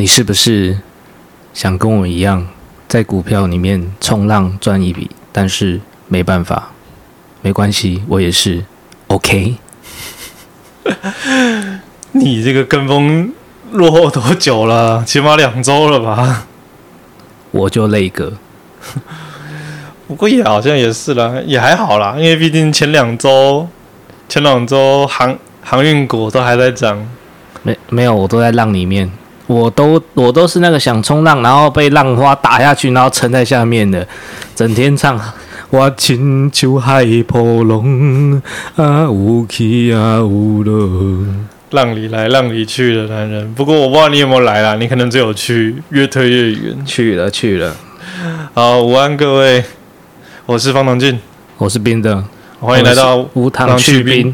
你是不是想跟我一样，在股票里面冲浪赚一笔？但是没办法，没关系，我也是 OK。你这个跟风落后多久了？起码两周了吧？我就那个，不过也好像也是啦，也还好啦，因为毕竟前两周、前两周航航运股都还在涨。没没有，我都在浪里面，我都我都是那个想冲浪，然后被浪花打下去，然后沉在下面的，整天唱。我亲像海波浪，啊有起啊有落，浪里来浪里去的男人。不过我不知道你有没有来啦，你可能只有去，越推越远。去了去了。好，午安各位，我是方唐镜，我是冰的，欢迎来到无糖去冰。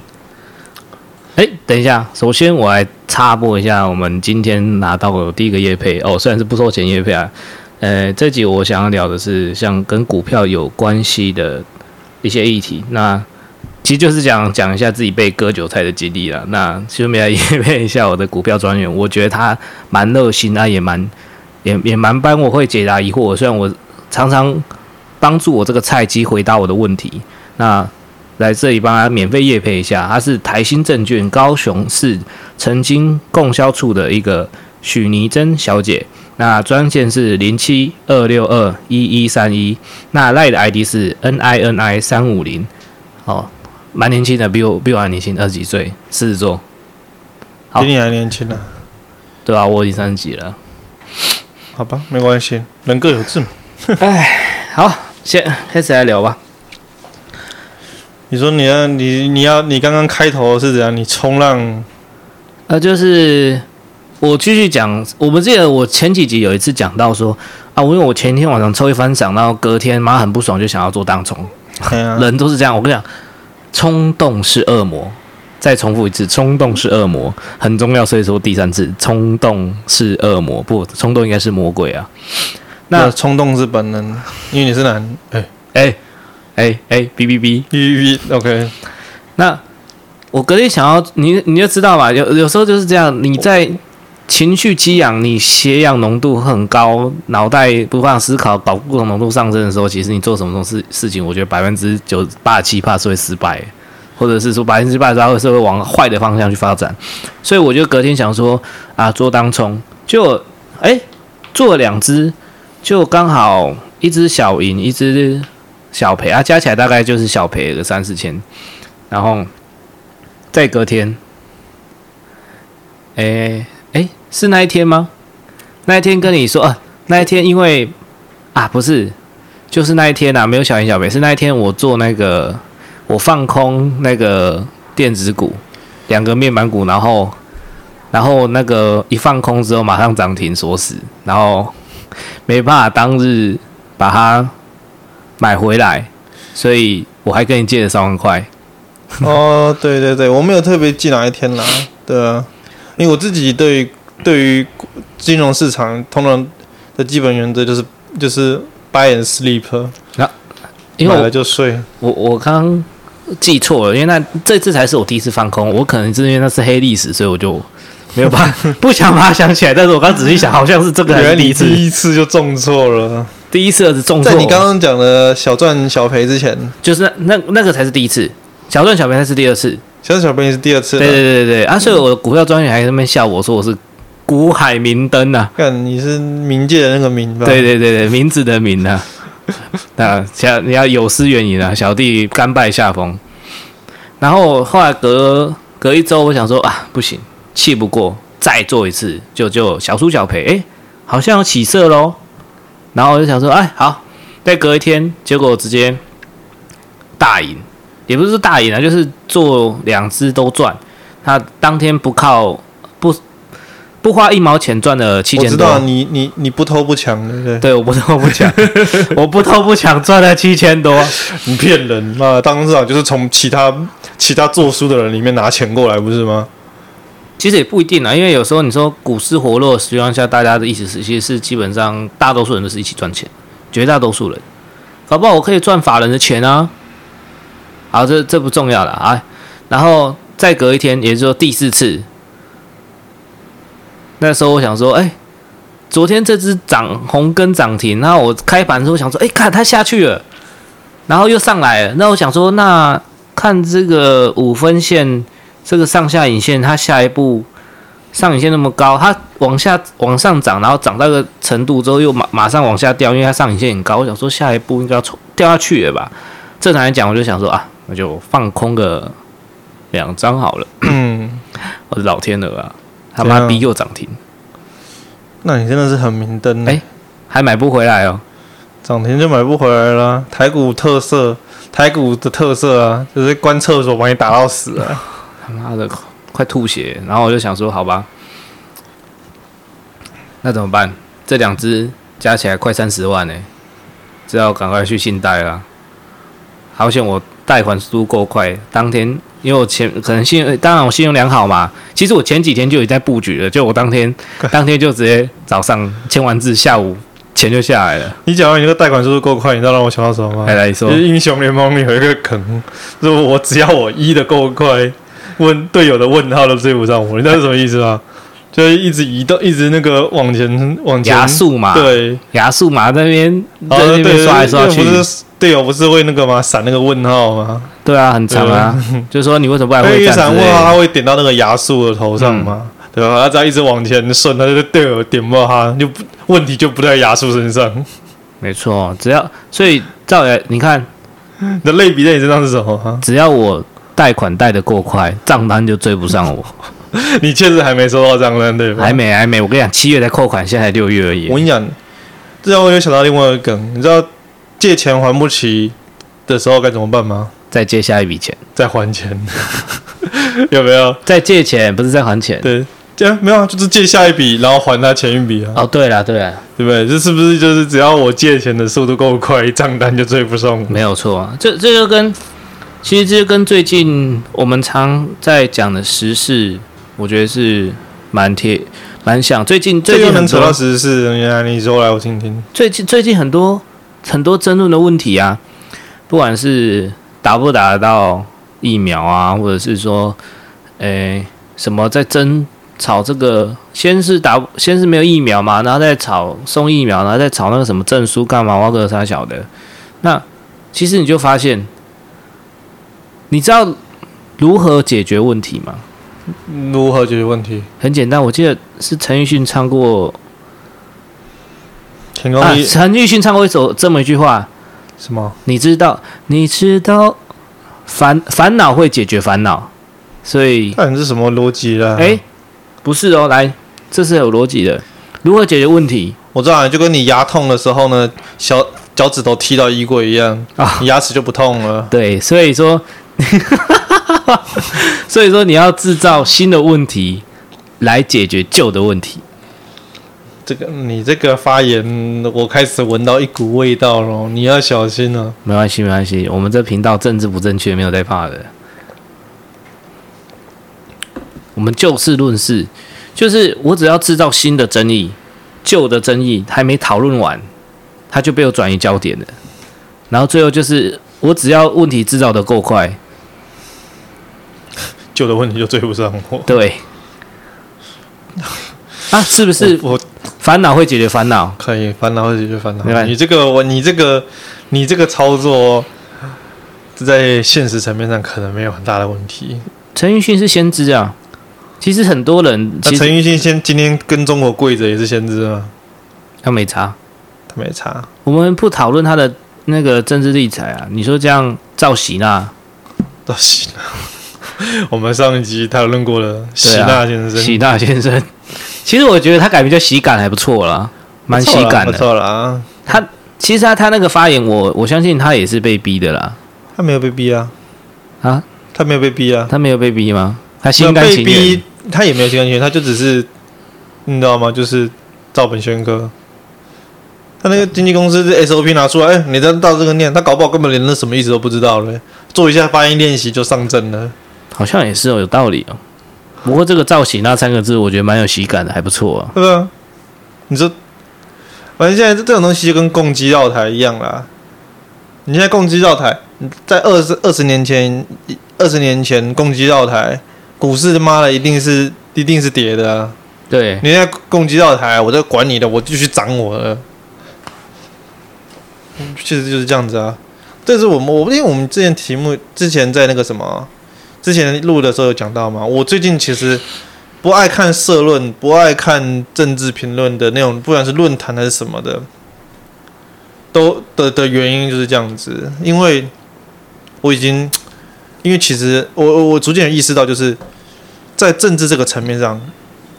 哎，等一下，首先我来插播一下，我们今天拿到的第一个业配哦，虽然是不收钱业配啊。呃，这集我想要聊的是像跟股票有关系的一些议题。那其实就是讲讲一下自己被割韭菜的经历了。那顺便来验证一下我的股票专员，我觉得他蛮热心啊，也蛮也也蛮帮我会解答疑惑。虽然我常常帮助我这个菜鸡回答我的问题。那来这里帮他免费夜配一下，他是台新证券高雄市曾经供销处的一个许妮珍小姐。那专线是零七二六二一一三一，那赖的 ID 是 N I N I 三五零，哦，蛮年轻的，比我比我还年轻，二十几岁，狮子座，比你还年轻呢，对啊，我已经三十几了，好吧，没关系，人各有志嘛。哎，好，先开始来聊吧。你说你要你你要你刚刚开头是怎样？你冲浪？呃，就是。我继续讲，我们记得我前几集有一次讲到说啊，我因为我前一天晚上抽一番赏，然后隔天妈很不爽，就想要做当冲。啊、人都是这样，我跟你讲，冲动是恶魔。再重复一次，冲动是恶魔，很重要，所以说第三次，冲动是恶魔，不，冲动应该是魔鬼啊。那冲动是本能，因为你是男。哎哎哎哎，哔哔哔哔哔哔，OK。那我隔天想要你，你就知道吧，有有时候就是这样，你在。情绪激昂，你血氧浓度很高，脑袋不放思考，保护浓度上升的时候，其实你做什么事事情，我觉得百分之九十八七怕是会失败，或者是说百分之八十会是会往坏的方向去发展。所以我就隔天想说啊，做当冲，就哎做了两只，就刚好一只小赢，一只小赔啊，加起来大概就是小赔个三四千，然后再隔天，哎哎。是那一天吗？那一天跟你说啊，那一天因为啊不是，就是那一天啊，没有小赢小赔，是那一天我做那个我放空那个电子股，两个面板股，然后然后那个一放空之后马上涨停锁死，然后没办法当日把它买回来，所以我还跟你借了三万块。哦，对对对，我没有特别记哪一天啦，对啊，因为我自己对。对于金融市场，通常的基本原则就是就是 buy and sleep，啊，因为买了就睡。我我刚刚记错了，因为那这次才是我第一次放空，我可能是因为那是黑历史，所以我就没有办法 不想把它想起来。但是我刚仔细想，好像是这个还是第一次，第一次就中错了，第一次是中错。在你刚刚讲的小赚小赔之前，就是那那，那个才是第一次，小赚小赔才是第二次，小赚小赔是第二次。对对对对对，啊，所以我的股票专员还在那边笑我说我是。股海明灯呐、啊，看你是冥界的那个冥吧？对对对对，名字的名呐、啊。那小你要有失远迎啊，小弟甘拜下风。然后后来隔隔一周，我想说啊，不行，气不过，再做一次，就就小输小赔，哎，好像有起色喽。然后我就想说，哎，好，再隔一天，结果直接大赢，也不是大赢啊，就是做两只都赚。他当天不靠。不不花一毛钱赚了七千多。我知道你你你不偷不抢，对不对？对，我不偷不抢，我不偷不抢赚了七千多。你骗人那？当时就是从其他其他做书的人里面拿钱过来，不是吗？其实也不一定啊，因为有时候你说股市活络的情况下，大家的意思是，其实是基本上大多数人都是一起赚钱，绝大多数人，搞不好我可以赚法人的钱啊。好，这这不重要了啊。然后再隔一天，也就是说第四次。那时候我想说，哎，昨天这只涨红跟涨停，然后我开盘的时候想说，哎，看它下去了，然后又上来了。那我想说，那看这个五分线这个上下影线，它下一步上影线那么高，它往下往上涨，然后涨到一个程度之后又马马上往下掉，因为它上影线很高。我想说，下一步应该要掉下去了吧？正常来讲，我就想说啊，那就放空个两张好了。嗯，我的老天鹅啊！他妈逼又涨停，那你真的是很明灯哎、欸，还买不回来哦，涨停就买不回来了。台股特色，台股的特色啊，就是关厕所把你打到死啊！他妈的，快吐血！然后我就想说，好吧，那怎么办？这两只加起来快三十万呢，只要赶快去信贷了。好险我贷款速度够快，当天。因为我前可能信用，当然我信用良好嘛。其实我前几天就已经在布局了，就我当天 当天就直接早上签完字，下午钱就下来了。你讲完你这个贷款速度够快，你知道让我想到什么吗？来来说，英雄联盟里有一个坑，就是我只要我一的够快，问队友的问号都追不上我，你知道 是什么意思吗？就是一直移动，一直那个往前往前牙速嘛，对，牙速嘛，那边在那边刷来刷去。队友不是会那个吗？闪那个问号吗？对啊，很长啊。就是说你为什么不来会闪问号？他会点到那个亚速的头上吗？嗯、对吧？他只要一直往前顺，他就队友点不到他，就不问题就不在亚树身上。没错，只要所以照来你看，你的类比在你身上是什么？只要我贷款贷得够快，账单就追不上我。你确实还没收到账单对吧？还没，还没。我跟你讲，七月才扣款，现在才六月而已。我跟你讲，这让我又想到另外一个梗，你知道？借钱还不起的时候该怎么办吗？再借下一笔钱，再还钱，有没有？再借钱不是再还钱？对，这样没有，就是借下一笔，然后还他前一笔啊。哦，对了，对了，对不对？这是不是就是只要我借钱的速度够快，账单就追不上？没有错啊，这这就跟其实这就跟最近我们常在讲的时事，我觉得是蛮贴蛮像。最近最近很扯到时事，原来你说来我听听。最近最近很多。很多争论的问题啊，不管是打不打得到疫苗啊，或者是说，诶、欸，什么在争吵这个，先是打，先是没有疫苗嘛，然后再吵送疫苗，然后再吵那个什么证书干嘛，挖个啥小的。那其实你就发现，你知道如何解决问题吗？如何解决问题？很简单，我记得是陈奕迅唱过。啊，陈奕迅唱过一首这么一句话，什么？你知道？你知道烦烦恼会解决烦恼，所以那你是什么逻辑啦？哎，不是哦，来，这是有逻辑的。如何解决问题？我知道，就跟你牙痛的时候呢，小脚趾头踢到衣柜一样啊，你牙齿就不痛了。对，所以说，所以说你要制造新的问题来解决旧的问题。这个你这个发言，我开始闻到一股味道了，你要小心了。没关系，没关系，我们这频道政治不正确，没有在怕的。我们就事论事，就是我只要制造新的争议，旧的争议还没讨论完，它就被我转移焦点了。然后最后就是我只要问题制造的够快，旧的问题就追不上我。对。啊，是不是我？烦恼会解决烦恼，可以，烦恼会解决烦恼。你这个，我你这个，你这个操作，在现实层面上可能没有很大的问题。陈奕迅是先知啊，其实很多人，陈奕迅先今天跟中国跪着也是先知啊，他没差，他没差。我们不讨论他的那个政治立场啊，你说这样造喜纳，造喜纳，我们上一集讨论过了，喜纳先生，喜纳先生。其实我觉得他改名叫喜感还不错啦，蛮喜感的。不错了啊！他其实他他那个发言我，我我相信他也是被逼的啦。他没有被逼啊！啊，他没有被逼啊！他没有被逼吗？他心甘情愿。他也没有心甘情愿，他就只是你知道吗？就是照本宣科。他那个经纪公司的 SOP 拿出来，哎，你再到这个念，他搞不好根本连那什么意思都不知道嘞。做一下发音练习就上阵了。好像也是哦，有道理哦。不过这个造型那三个字，我觉得蛮有喜感的，还不错啊。对啊，你说，反正现在这这种东西就跟共机绕台一样啦。你现在共机绕台，在二十二十年前，二十年前共机绕台，股市他妈的一定是一定是跌的啊。对，你现在攻击绕台，我在管你的，我继续涨我的。其实就是这样子啊。这是我们我因为我们之前题目之前在那个什么之前录的时候有讲到嘛。我最近其实不爱看社论，不爱看政治评论的那种，不管是论坛还是什么的，都的的原因就是这样子。因为我已经，因为其实我我我逐渐意识到，就是在政治这个层面上，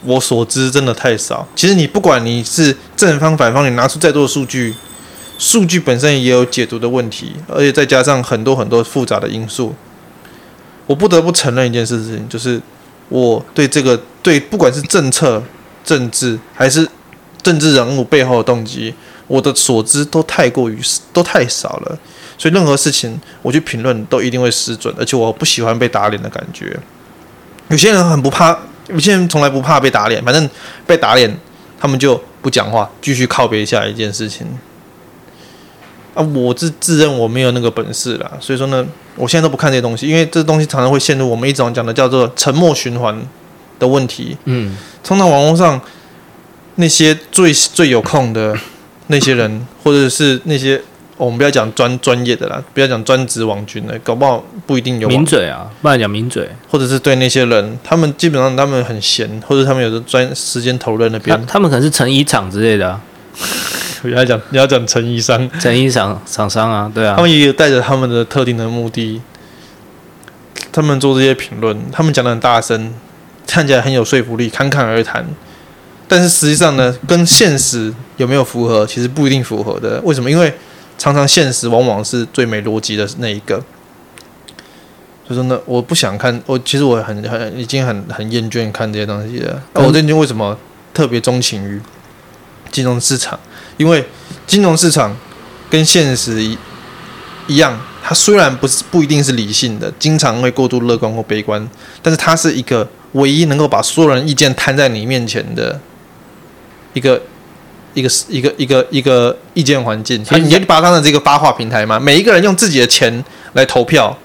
我所知真的太少。其实你不管你是正方反方，你拿出再多的数据。数据本身也有解读的问题，而且再加上很多很多复杂的因素，我不得不承认一件事情，就是我对这个对不管是政策、政治还是政治人物背后的动机，我的所知都太过于都太少了，所以任何事情我去评论都一定会失准，而且我不喜欢被打脸的感觉。有些人很不怕，有些人从来不怕被打脸，反正被打脸，他们就不讲话，继续靠别下一件事情。啊，我自自认我没有那个本事啦，所以说呢，我现在都不看这些东西，因为这东西常常会陷入我们一直讲的叫做沉默循环的问题。嗯，通常网络上那些最最有空的那些人，或者是那些、哦、我们不要讲专专业的啦，不要讲专职网军的，搞不好不一定有名嘴啊，不然讲名嘴，或者是对那些人，他们基本上他们很闲，或者他们有的专时间投入那边，他们可能是成衣厂之类的、啊。你要讲你要讲成衣商，成衣厂厂商啊，对啊，他们也有带着他们的特定的目的，他们做这些评论，他们讲的很大声，看起来很有说服力，侃侃而谈，但是实际上呢，跟现实有没有符合，其实不一定符合的。为什么？因为常常现实往往是最没逻辑的那一个。就说呢，我不想看，我其实我很很已经很很厌倦看这些东西了。我最近为什么特别钟情于金融市场？因为金融市场跟现实一一样，它虽然不是不一定是理性的，经常会过度乐观或悲观，但是它是一个唯一能够把所有人意见摊在你面前的一个一个一个一个一个意见环境。你就把它当成这个发话平台嘛，每一个人用自己的钱来投票。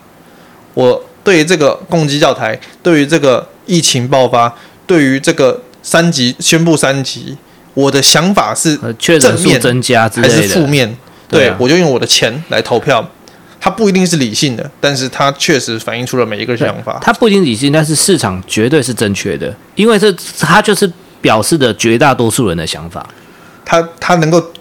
我对于这个共机绕台，对于这个疫情爆发，对于这个三级宣布三级。我的想法是正面增加还是负面？对，我就用我的钱来投票，它不一定是理性的，但是它确实反映出了每一个想法。它不一定理性，但是市场绝对是正确的，因为这它就是表示的绝大多数人的想法。它它能够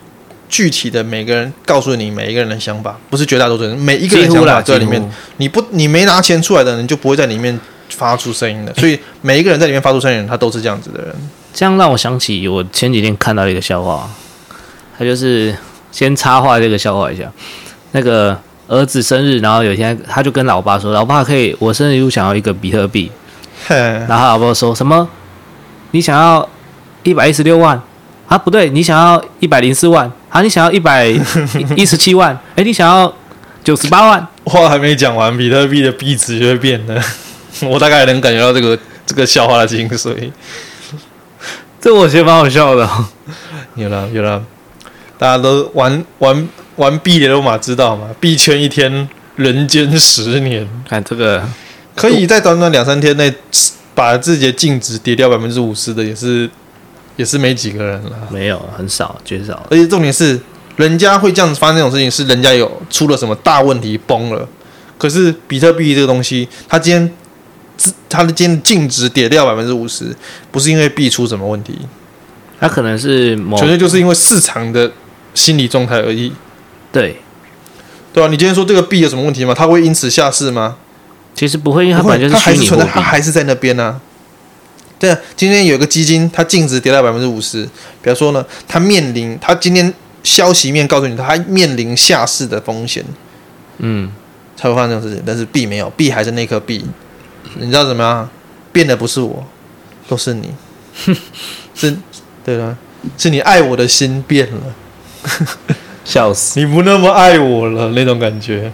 具体的每个人告诉你每一个人的想法，不是绝大多数人，每一个人想法在里面。你不你没拿钱出来的人就不会在里面发出声音的，所以每一个人在里面发出声音，他都是这样子的人。这样让我想起我前几天看到一个笑话，他就是先插话这个笑话一下。那个儿子生日，然后有一天他就跟老爸说：“老爸，可以我生日又想要一个比特币。”然后老爸说什么？你想要一百一十六万？啊，不对，你想要一百零四万？啊，你想要一百 一十七万？哎，你想要九十八万？话还没讲完，比特币的币值就会变了。我大概能感觉到这个这个笑话的精髓。这我觉得蛮好笑的。有了有了，大家都玩玩玩币的都嘛知道嘛，币圈一天，人间十年。看这个，可以在短短两三天内把自己的净值跌掉百分之五十的，也是也是没几个人了。没有，很少，绝少。而且重点是，人家会这样子发生这种事情，是人家有出了什么大问题崩了。可是比特币这个东西，它今天。它的今天净值跌掉百分之五十，不是因为币出什么问题，它可能是纯粹就是因为市场的心理状态而已。对，对啊，你今天说这个币有什么问题吗？它会因此下市吗？其实不会，因为它本来就是虚拟货币，它还是在那边呢、啊。对啊，今天有一个基金，它净值跌到百分之五十，比方说呢，它面临它今天消息面告诉你，它面临下市的风险，嗯，才会发生这种事情。但是币没有，币还是那颗币。你知道怎么样？变的不是我，都是你，是，对啊？是你爱我的心变了，笑死！你不那么爱我了那种感觉。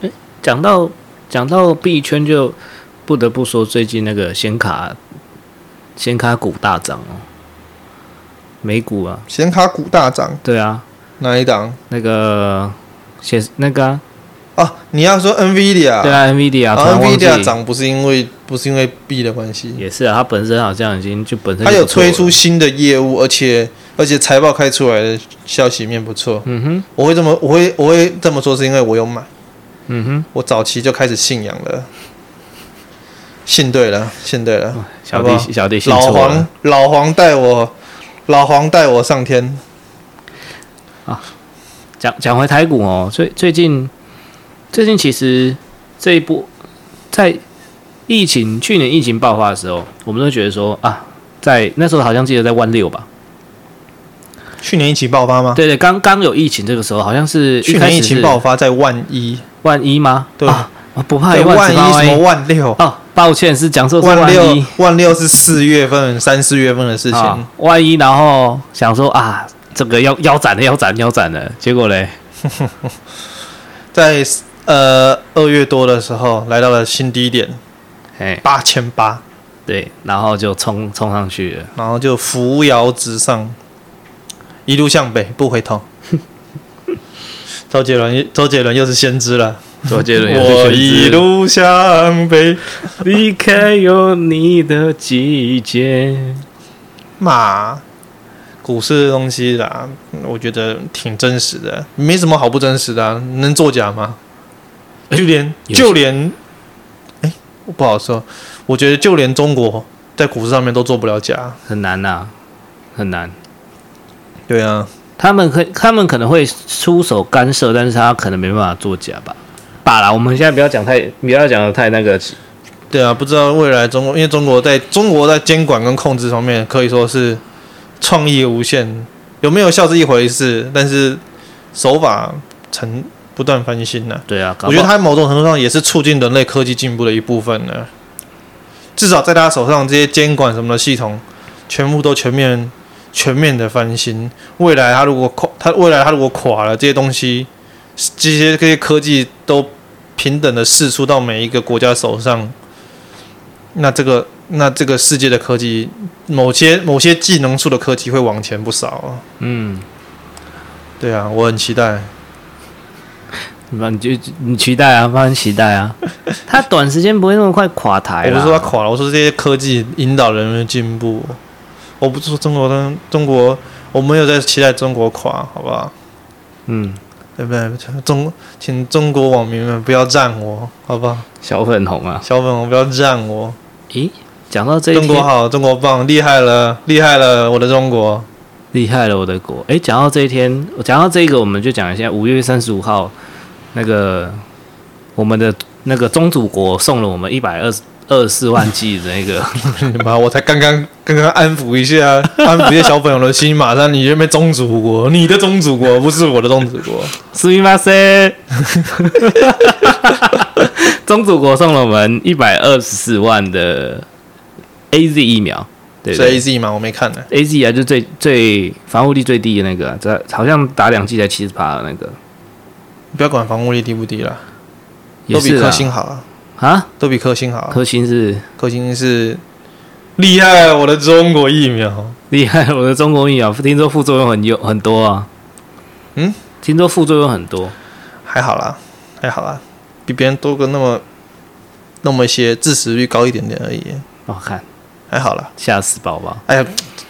诶，讲到讲到币圈，就不得不说最近那个显卡显卡股大涨哦，美股啊，显卡股大涨，对啊，哪一档？那个显那个、啊。哦，你要说 NVIDIA，对啊，NVIDIA，啊，NVIDIA 涨不是因为不是因为币的关系，也是啊，它本身好像已经就本身它有推出新的业务，而且而且财报开出来的消息面不错。嗯哼，我会这么我会我会这么说是因为我有买。嗯哼，我早期就开始信仰了，信对了，信对了，小弟小弟信老黄老黄带我老黄带我上天。啊！讲讲回台股哦，最最近。最近其实这一波在疫情去年疫情爆发的时候，我们都觉得说啊，在那时候好像记得在万六吧。去年疫情爆发吗？对对，刚刚有疫情这个时候，好像是去年疫情爆发在万一万一吗？对，啊、不怕万一什么万六哦，抱歉是讲错，万六万六是四月份三四月份的事情，啊、万一然后想说啊，这个要腰斩了腰斩腰斩了，结果嘞，在。呃，二月多的时候来到了新低点，哎，八千八，对，然后就冲冲上去了，然后就扶摇直上，一路向北不回头。周杰伦，周杰伦又是先知了。周杰伦，我一路向北，离开有你的季节。嘛，股市的东西啦，我觉得挺真实的，没什么好不真实的啊，能作假吗？就连就连，哎，我不好说。我觉得就连中国在股市上面都做不了假，很难呐，很难。对啊，他们可他们可能会出手干涉，但是他可能没办法作假吧。罢了，我们现在不要讲太，不要讲的太那个。对啊，不知道未来中国，因为中国在中国在监管跟控制方面可以说是创意无限，有没有效是一回事，但是手法成。不断翻新呢、啊？对啊，我觉得它某种程度上也是促进人类科技进步的一部分呢。至少在他手上，这些监管什么的系统，全部都全面、全面的翻新。未来他如果垮，他未来他如果垮了，这些东西，这些这些科技都平等的释出到每一个国家手上，那这个那这个世界的科技，某些某些技能树的科技会往前不少。嗯，对啊，我很期待。那你就你期待啊，放心期待啊。他短时间不会那么快垮台。我不是说他垮了，我说这些科技引导人们进步。我不是说中国的中国，我没有在期待中国垮，好不好？嗯，对不对？中，请中国网民们不要赞我，好不好？小粉红啊，小粉红不要赞我。咦，讲到这，中国好，中国棒，厉害了，厉害了，我的中国，厉害了，我的国。诶，讲到这一天，讲到这个，我们就讲一下五月三十五号。那个我们的那个宗主国送了我们一百二十二十四万剂的那个，妈，我才刚刚刚刚安抚一下，安抚一下小朋友的心，马上你就被宗主国，你的宗主国不是我的宗主国，すみません，宗主国送了我们一百二十四万的 A Z 疫苗，对，对，是 A Z 吗？我没看呢，A Z 啊，就最最防护力最低的那个，这好像打两剂才七十趴的那个。 不要管防护力低不低了，都比科兴好啊！啊，都比科兴好。科兴是科兴是厉害，我的中国疫苗厉害，我的中国疫苗听说副作用很有很多啊。嗯，听说副作用很多，还好啦，还好啦，比别人多个那么那么一些，致死率高一点点而已。哦看还好啦，吓死宝宝！哎呀，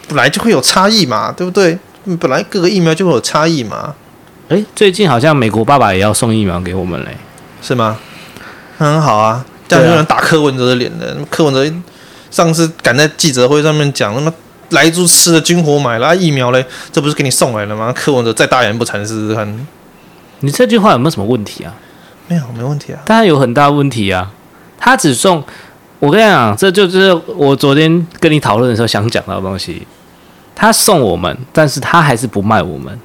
本来就会有差异嘛，对不对？本来各个疫苗就会有差异嘛。哎，最近好像美国爸爸也要送疫苗给我们嘞，是吗？很好啊，这样就能打柯文哲的脸了。啊、柯文哲上次赶在记者会上面讲，那么来猪吃的军火买了、啊、疫苗嘞，这不是给你送来了吗？柯文哲再大言不惭试试看。你这句话有没有什么问题啊？没有，没问题啊。当然有很大问题啊。他只送，我跟你讲，这就是我昨天跟你讨论的时候想讲到的东西。他送我们，但是他还是不卖我们。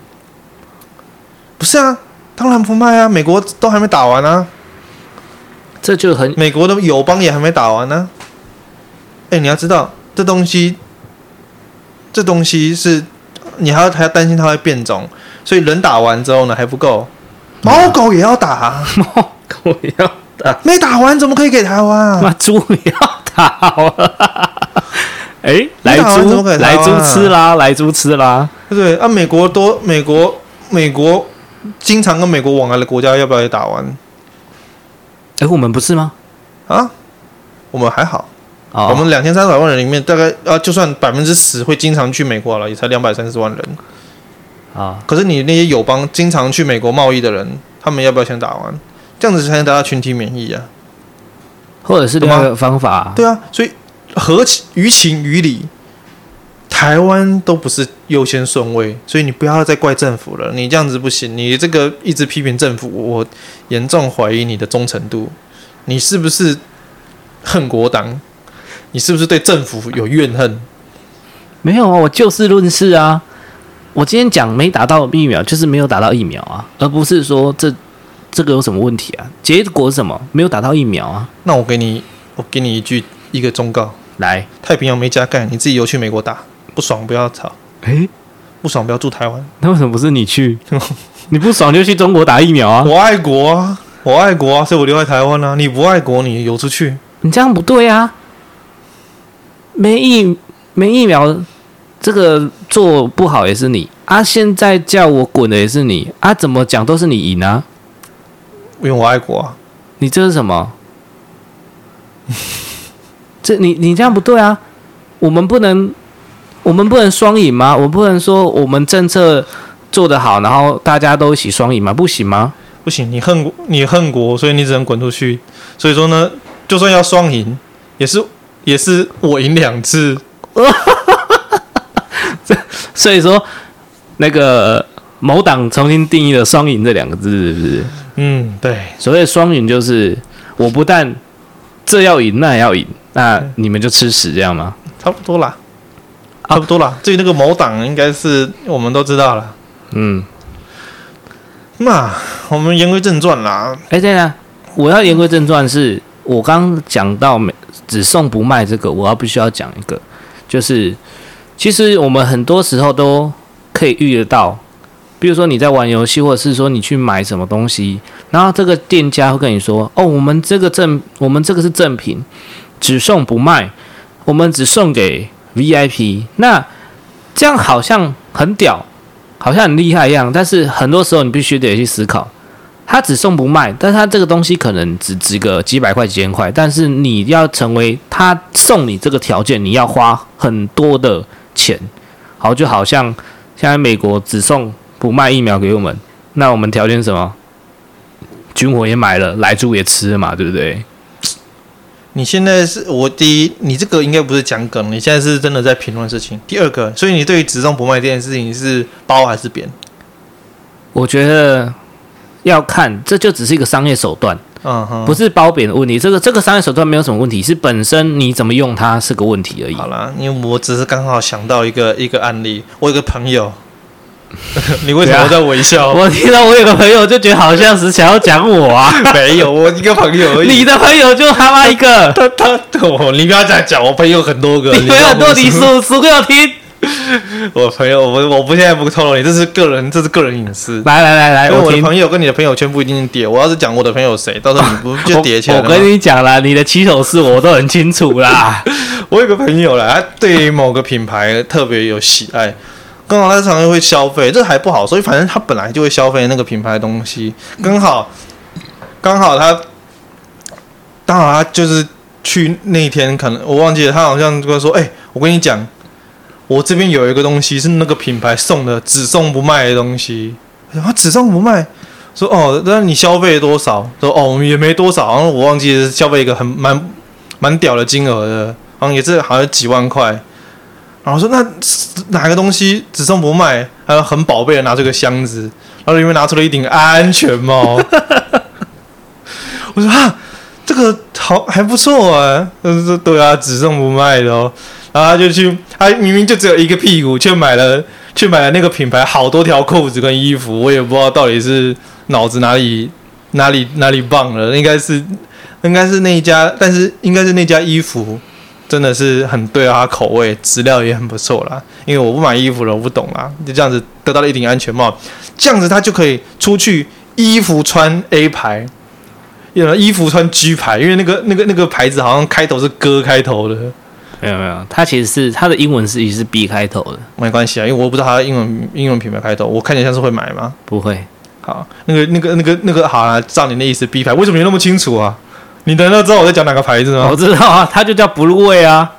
不是啊，当然不卖啊！美国都还没打完呢，这就很美国的友邦也还没打完呢。哎，你要知道，这东西，这东西是你还要还要担心它会变种，所以人打完之后呢还不够，猫狗也要打，猫狗也要打，没打完怎么可以给台湾啊？那猪也要打啊！哎，来猪，来猪吃啦，来猪吃啦，对不对？啊，美国多，美国，美国。经常跟美国往来的国家要不要也打完？哎，我们不是吗？啊，我们还好。哦，我们两千三百万人里面，大概啊，就算百分之十会经常去美国了，也才两百三十万人。啊，可是你那些友邦经常去美国贸易的人，他们要不要先打完？这样子才能达到群体免疫啊？或者是另外一个方法啊？对啊，所以合情于情于理，台湾都不是优先顺位，所以你不要再怪政府了。你这样子不行，你这个一直批评政府，我严重怀疑你的忠诚度，你是不是恨国党？你是不是对政府有怨恨？没有啊，我就事论事啊。我今天讲没打到疫苗，就是没有打到疫苗啊，而不是说这这个有什么问题啊？结果是什么？没有打到疫苗啊。那我给你，我给你一句一个忠告：来，太平洋没加盖，你自己游去美国打，不爽不要吵。诶，不爽不要住台湾。那为什么不是你去？你不爽就去中国打疫苗啊？我爱国啊，我爱国啊，所以我留在台湾啊。你不爱国，你游出去。你这样不对啊。没疫没疫苗，这个做不好也是你啊！现在叫我滚的也是你啊！怎么讲都是你赢啊！因为我爱国啊！你这是什么？这你你这样不对啊！我们不能我们不能双赢吗？我不能说我们政策做得好，然后大家都一起双赢吗？不行吗？不行！你恨你恨国，所以你只能滚出去。所以说呢，就算要双赢，也是。也是我赢两次，所以说那个某党重新定义了“双赢”这两个字，是不是？嗯，对。所谓“双赢”就是我不但这要赢，那也要赢，那你们就吃屎这样吗？差不多啦，差不多啦。至于那个某党，应该是我们都知道了。嗯，那我们言归正传啦。哎，对了，我要言归正传是，是我刚讲到没。只送不卖这个，我要必须要讲一个，就是其实我们很多时候都可以遇得到，比如说你在玩游戏，或者是说你去买什么东西，然后这个店家会跟你说：“哦，我们这个赠，我们这个是赠品，只送不卖，我们只送给 VIP。”那这样好像很屌，好像很厉害一样，但是很多时候你必须得去思考。他只送不卖，但他这个东西可能只值个几百块、几千块，但是你要成为他送你这个条件，你要花很多的钱。好，就好像现在美国只送不卖疫苗给我们，那我们条件什么？军火也买了，莱猪也吃了嘛，对不对？你现在是我第一，你这个应该不是讲梗，你现在是真的在评论事情。第二个，所以你对于只送不卖这件事情是褒还是贬？我觉得。要看，这就只是一个商业手段，嗯哼，不是褒贬的问题。这个这个商业手段没有什么问题，是本身你怎么用它是个问题而已。好啦，因为我只是刚好想到一个一个案例，我有个朋友，你为什么在微笑？啊、我听到我有个朋友就觉得好像是想要讲我啊，没有，我一个朋友而已。你的朋友就他妈一个，他他，他哦，你不要这样讲，我朋友很多个，你朋友很多，你数数给我听。我朋友，我我不现在不透露你，这是个人，这是个人隐私。来来来来，我的朋友跟你的朋友圈不一定叠。我要是讲我的朋友谁，到时候你不就叠起来了？我跟你讲啦，你的起手式我都很清楚啦。我有个朋友啦，他对某个品牌特别有喜爱，刚好他常常会消费，这还不好，所以反正他本来就会消费那个品牌的东西。刚好，刚好他，刚好他就是去那一天，可能我忘记了，他好像就说：“哎、我跟你讲。”我这边有一个东西是那个品牌送的，只送不卖的东西。然后只送不卖，说哦，那你消费多少？说哦，也没多少，然后我忘记消费一个很蛮蛮屌的金额的，好像也是好像几万块。然后说那哪个东西只送不卖？还有很宝贝的拿出个箱子，然后里面拿出了一顶安全帽。我说啊，这个好还不错啊。他说对啊，只送不卖的哦。然后他就去，他明明就只有一个屁股，却买了，却买了那个品牌好多条裤子跟衣服，我也不知道到底是脑子哪里哪里哪里棒了，应该是应该是那一家，但是应该是那家衣服真的是很对他口味，质量也很不错啦。因为我不买衣服了，我不懂啦，就这样子得到了一顶安全帽，这样子他就可以出去，衣服穿 A 牌，有衣服穿 G 牌，因为那个那个那个牌子好像开头是哥开头的。没有没有，它其实是它的英文是也是 B 开头的，没关系啊，因为我不知道它的英文英文品牌开头，我看起来像是会买吗？不会，好，那个那个那个那个好啊，照你的意思，B 牌。为什么你那么清楚啊？你难道知道我在讲哪个牌子吗？我知道啊，它就叫 Blue Way 啊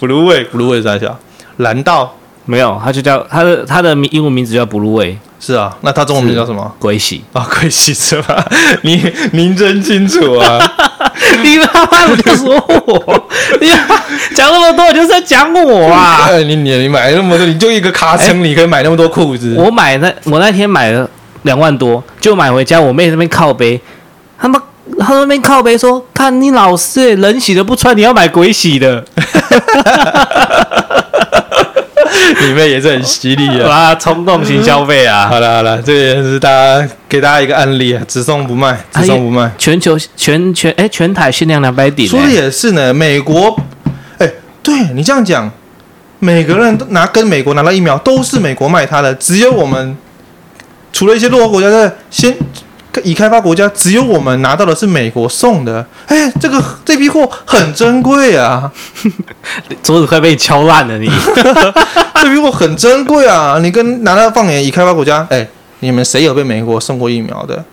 ，Blue Way，Blue Way 在叫蓝道，没有，它就叫它的它的英文名字叫 Blue Way。是啊，那它中文名叫什么？鬼洗啊，鬼洗是吧？你您真清楚啊！你他妈不就说我？你讲那么多，你就是在讲我啊！哎，你你你买那么多，你就一个卡层，你可以买那么多裤子。我买那我那天买了两万多，就买回家，我妹那边靠背，他妈他那边靠背说，看你老是人洗的不穿，你要买鬼洗的。你妹也是很犀利啊！哇，冲动型消费啊！好了好了，这也是大家给大家一个案例啊，只送不卖，只送不卖。全球全全哎，全台限量两百顶。说的也是呢，美国哎，对你这样讲，每个人都拿跟美国拿到疫苗都是美国卖他的，只有我们除了一些落后国家在先。已开发国家只有我们拿到的是美国送的，哎，这个这批货很珍贵啊！桌子快被敲烂了，你 这批货很珍贵啊！你跟拿到放眼已开发国家，哎，你们谁有被美国送过疫苗的？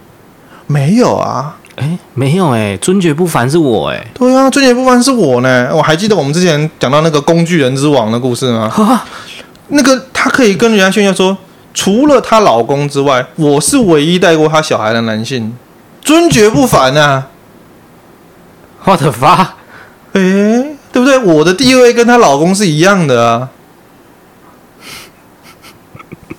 没有啊？哎，没有哎，尊爵不凡是我哎，对啊，尊爵不凡是我呢。我还记得我们之前讲到那个工具人之王的故事吗？那个他可以跟人家炫耀说。除了她老公之外，我是唯一带过她小孩的男性，尊爵不凡啊！我的发，哎，对不对？我的地位跟她老公是一样的啊！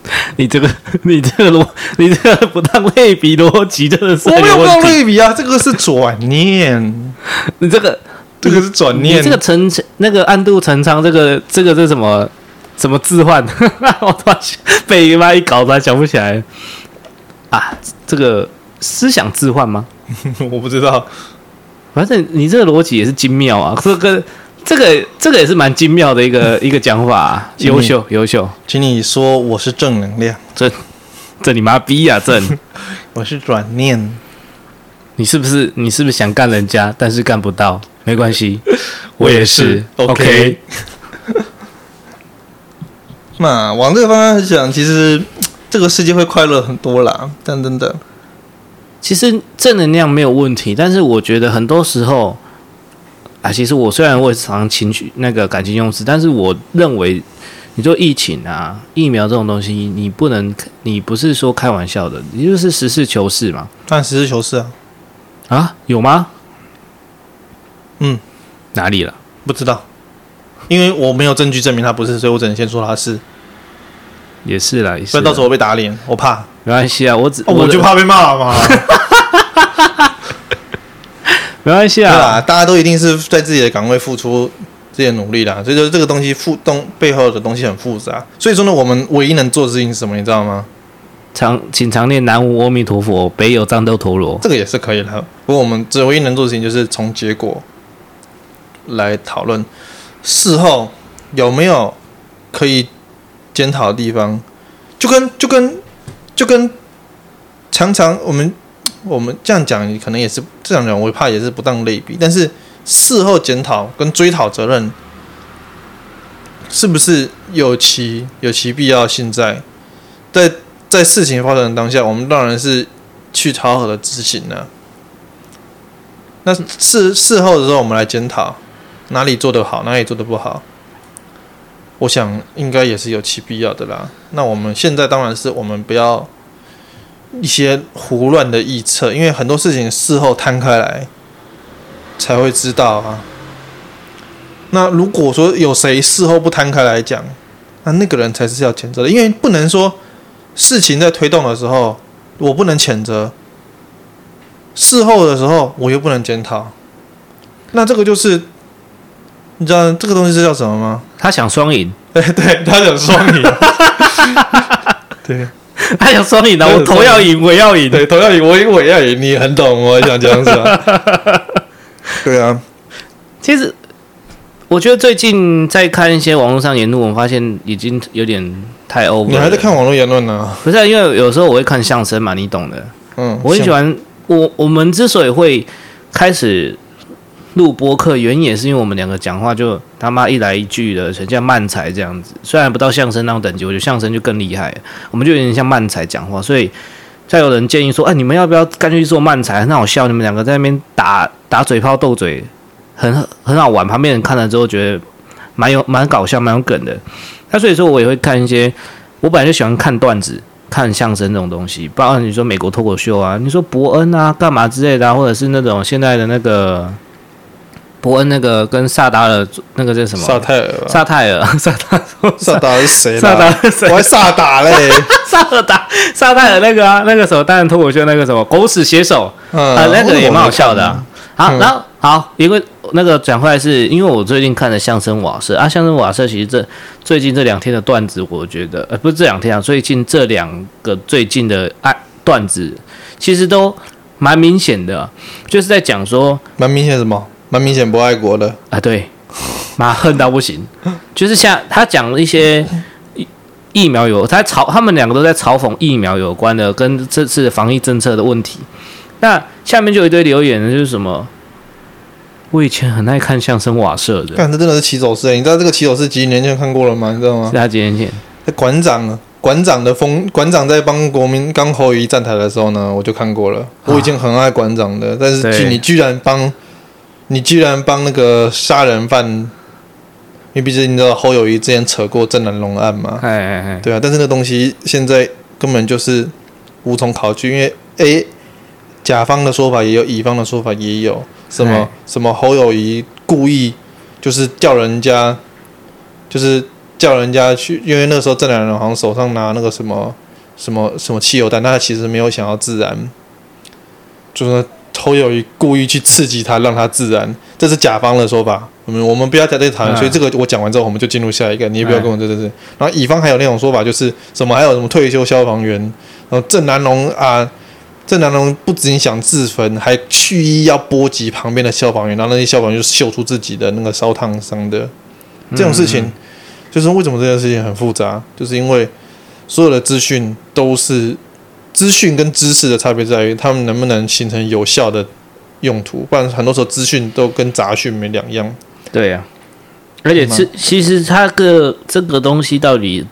你这个，你这个逻，你这个不当类比逻辑真的是，我没有不当类比啊，这个是转念，你这个，这个是转念，这个陈那个暗度陈仓，这个这个是什么？怎么置换？我突然被妈一搞，突然想不起来啊！这个思想置换吗？我不知道。反正你这个逻辑也是精妙啊！这个这个这个也是蛮精妙的一个 一个讲法啊！优秀优秀，请你说我是正能量，这这你妈逼呀！正，我是转念，你是不是你是不是想干人家，但是干不到？没关系，我也是。OK。那往这个方向想，其实这个世界会快乐很多啦。等等等，其实正能量没有问题，但是我觉得很多时候，啊，其实我虽然我也是常常情绪那个感情用事，但是我认为，你说疫情啊、疫苗这种东西，你不能，你不是说开玩笑的，你就是实事求是嘛。但实事求是啊，啊，有吗？嗯，哪里了？不知道。因为我没有证据证明他不是，所以我只能先说他是。也是啦，不然到时候我被打脸，我怕。没关系啊，我只、哦、我就怕被骂嘛。没关系啊，大家都一定是在自己的岗位付出自己的努力啦。所以说这个东西复动背后的东西很复杂。所以说呢，我们唯一能做的事情是什么？你知道吗？常请常念南无阿弥陀佛，北有战斗陀螺。这个也是可以的。不过我们只唯一能做的事情就是从结果来讨论。事后有没有可以检讨的地方？就跟就跟就跟常常我们我们这样讲，可能也是这样讲，我怕也是不当类比。但是事后检讨跟追讨责任，是不是有其有其必要性在？在在事情发生的当下，我们当然是去讨好的执行了。那事事后的时候，我们来检讨。哪里做得好，哪里做得不好，我想应该也是有其必要的啦。那我们现在当然是我们不要一些胡乱的预测，因为很多事情事后摊开来才会知道啊。那如果说有谁事后不摊开来讲，那那个人才是要谴责的，因为不能说事情在推动的时候我不能谴责，事后的时候我又不能检讨，那这个就是。你知道这个东西是叫什么吗？他想双赢，对 对，他想双赢，对，他想双赢的，我头要赢，我要赢，对，头要赢，我赢，我要赢，你很懂，我想这样子啊，对啊，其实我觉得最近在看一些网络上言论，我发现已经有点太 over。你还在看网络言论呢？不是啊，因为有时候我会看相声嘛，你懂的。嗯，我很喜欢。我我们之所以会开始。录播客原因也是因为我们两个讲话就他妈一来一句的，很像漫才这样子。虽然不到相声那种等级，我觉得相声就更厉害。我们就有点像漫才讲话，所以再有人建议说，哎，你们要不要干脆去做漫才？很好笑，你们两个在那边打打嘴炮斗嘴，很 很好玩。旁边人看了之后觉得蛮有蛮搞笑，蛮有梗的。那所以说我也会看一些，我本来就喜欢看段子、看相声这种东西。包括你说美国脱口秀啊，你说伯恩啊，干嘛之类的，或者是那种现在的那个。伯恩那个跟萨达尔那个叫什么？萨泰尔。萨泰尔，萨达，萨达是谁？萨达是谁？我还萨达嘞，萨尔达，萨泰尔那个啊，那个时候当然脱口秀那个什么狗屎写手啊，那个也蛮好笑的。好，然后好，因为那个讲回来是因为我最近看的相声瓦舍啊，相声瓦舍其实这最近这两天的段子，我觉得呃不是这两天啊，最近这两个最近的爱段子其实都蛮明显的，就是在讲说蛮明显什么？蛮明显不爱国的啊，对，妈恨到不行，就是像他讲了一些疫疫苗有，他嘲他们两个都在嘲讽疫苗有关的跟这次防疫政策的问题。那下面就有一堆留言呢，就是什么，我以前很爱看相声瓦舍的，看这真的是起手式，你知道这个起手是几年前看过了吗？你知道吗？是他几年前，馆长馆长的风馆长在帮国民刚侯友站台的时候呢，我就看过了。我已经很爱馆长的，但是你居然帮。你居然帮那个杀人犯，因为毕竟你知道侯友谊之前扯过郑南龙案嘛？哎哎哎，对啊，但是那东西现在根本就是无从考据，因为 A 甲方的说法也有，乙方的说法也有，什么什么侯友谊故意就是叫人家，就是叫人家去，因为那时候郑南龙好像手上拿那个什么什么什么汽油弹，但他其实没有想要自燃，就是。侯友谊故意去刺激他，让他自燃，这是甲方的说法。我们我们不要在这里讨论，所以这个我讲完之后，我们就进入下一个。你也不要跟我这这这。然后乙方还有那种说法，就是什么还有什么退休消防员，然后郑南龙啊，郑南龙不仅想自焚，还蓄意要波及旁边的消防员，然后那些消防员就秀出自己的那个烧烫伤的这种事情，就是为什么这件事情很复杂，就是因为所有的资讯都是。资讯跟知识的差别在于，他们能不能形成有效的用途，不然很多时候资讯都跟杂讯没两样。对呀、啊，而且是其实它个这个东西到底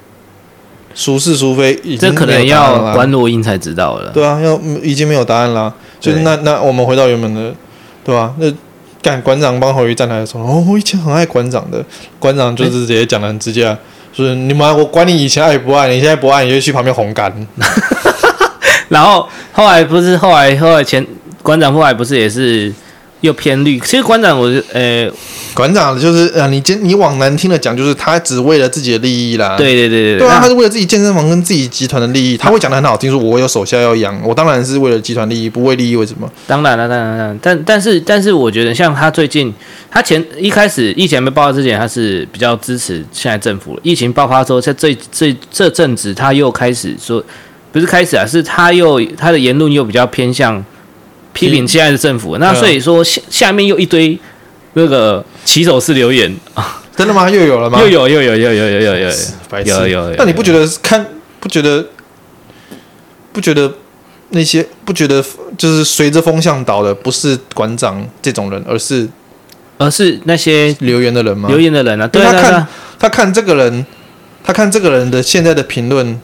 孰是孰非，这可能要观落音才知道了。对啊，要已经没有答案了。就是那那我们回到原本的，对吧、啊？那干馆长帮侯友宜站台的时候，哦，我以前很爱馆长的，馆长就是直接讲的很直接，啊，说、欸、你们我管你以前爱不爱，你现在不爱，你就去旁边红干。然后后来不是后来后来前馆长后来不是也是又偏绿？其实馆长我呃馆长就是呃你你往难听的讲，就是他只为了自己的利益啦。对对对对对啊，他是为了自己健身房跟自己集团的利益，他会讲的很好听，说我有手下要养，我当然是为了集团利益，不为利益为什么？当然了，当然了，但但是但是我觉得像他最近他前一开始疫情没爆发之前，他是比较支持现在政府了。疫情爆发之后，在这这这阵子他又开始说。不是开始啊，是他又他的言论又比较偏向批评现在的政府，嗯、那所以说下下面又一堆那个骑手式留言啊，真的吗？又有了吗？又有又有又有又有又有有有，那你不觉得看不觉得不觉得那些不觉得就是随着风向倒的不是馆长这种人，而是而是那些留言的人吗？留言的人啊，对他看他看这个人，他看这个人的现在的评论。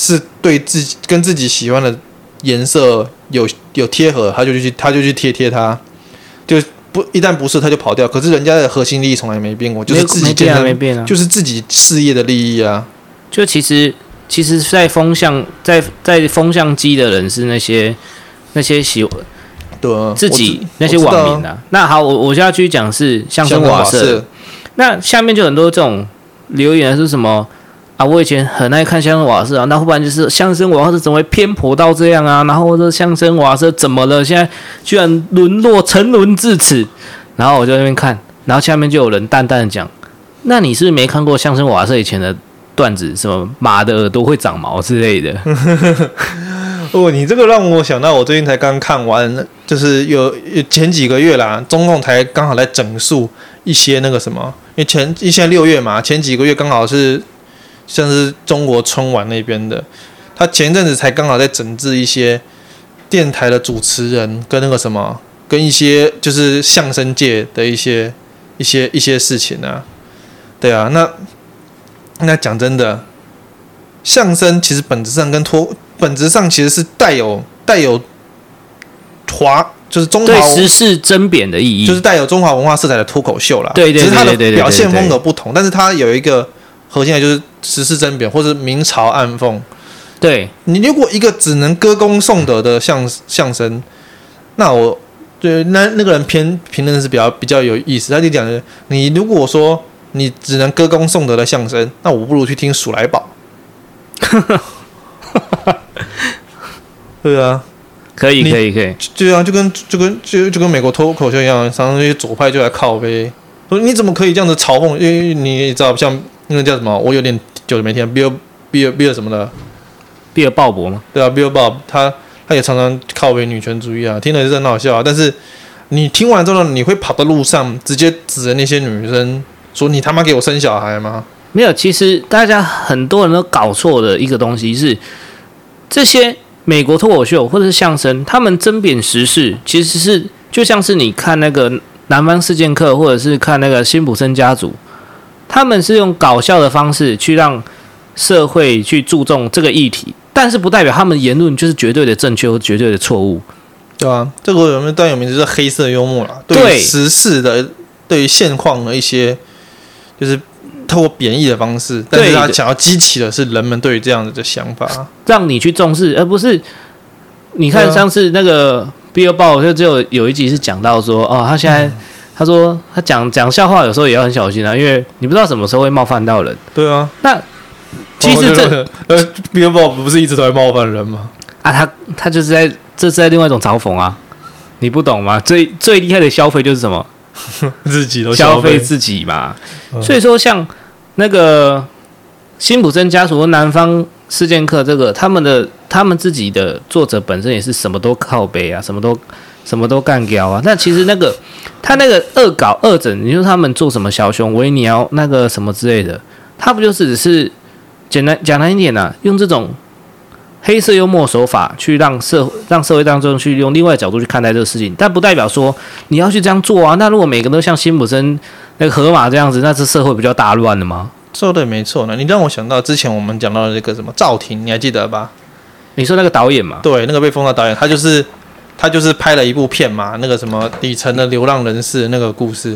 是对自己跟自己喜欢的颜色有有贴合，他就去他就去贴贴他，就不一旦不是他就跑掉。可是人家的核心利益从来没变过，就是自己没变啊，就是自己事业的利益啊。就其实其实，在风向在在风向机的人是那些那些喜欢对啊，自己那些网民啊。那好，我我现在继续讲是相声瓦舍，那下面就很多这种留言是什么？啊，我以前很爱看相声瓦舍啊，那后半就是相声瓦舍怎么会偏颇到这样啊？然后这相声瓦舍怎么了？现在居然沦落沉沦至此。然后我就在那边看，然后下面就有人淡淡的讲：“那你是不是没看过相声瓦舍以前的段子？什么马的耳朵会长毛之类的？” 哦，你这个让我想到，我最近才刚看完，就是有前几个月啦，中共台刚好在整肃一些那个什么，因为前现在六月嘛，前几个月刚好是。像是中国春晚那边的，他前一阵子才刚好在整治一些电台的主持人跟那个什么，跟一些就是相声界的一些一些一些事情啊，对啊，那那讲真的，相声其实本质上跟脱本质上其实是带有带有华，就是中华对时事争辩的意义，就是带有中华文化色彩的脱口秀啦。对对对对对对，只是它的表现风格不同，但是它有一个核心的就是时事争辩或者明朝暗讽。对，你如果一个只能歌功颂德的相相声，那我对那那个人偏评论是比较比较有意思。他就讲的，你如果说你只能歌功颂德的相声，那我不如去听鼠来宝。对啊，可以可以可以，对啊就跟就跟就就跟美国脱口秀一样，常常那些左派就来靠呗，说你怎么可以这样子嘲讽？因为你知道，像那个叫什么，我有点久没听，Bill Bill Bill 什么的。，Bill 鲍勃吗？对啊，，Bill 鲍他他也常常靠北女权主义啊，听了也是很好笑啊。但是你听完之后，你会跑到路上直接指着那些女生说：“你他妈给我生小孩吗？”没有，其实大家很多人都搞错的一个东西是，这些美国脱口秀或者是相声，他们争辩时事，其实是就像是你看那个南方四贱客，或者是看那个辛普森家族，他们是用搞笑的方式去让社会去注重这个议题。但是不代表他们言论就是绝对的正确或绝对的错误，对吧、啊？这个有没有段有名就是黑色幽默了，对时事的，对于现况的一些，就是透过贬义的方式，但是他想要激起的是人们对于这样子的想法，让你去重视，而不是你看上次那个 Billboard 就只有有一集是讲到说，哦，他现在、嗯、他说他讲讲笑话有时候也要很小心啊，因为你不知道什么时候会冒犯到人，对啊，那。其实这呃，Billboard 不是一直都在冒犯人吗？啊，他他就是在这是在另外一种嘲讽啊，你不懂吗？最最厉害的消费就是什么？自己都消费自己嘛。嗯、所以说，像那个辛普森家族和南方事件课这个，他们的他们自己的作者本身也是什么都靠背啊，什么都什么都干掉啊。但其实那个他那个恶搞恶整，你说他们做什么小熊维尼奥那个什么之类的，他不就是只是？简单讲难一点呢、啊，用这种黑色幽默手法去让社让社会当中去用另外的角度去看待这个事情，但不代表说你要去这样做啊。那如果每个人都像辛普森那个河马这样子，那这社会不就大乱了吗？说的没错呢。你让我想到之前我们讲到的那个什么赵婷，你还记得吧？你说那个导演嘛？对，那个被封的导演，他就是他就是拍了一部片嘛，那个什么底层的流浪人士那个故事。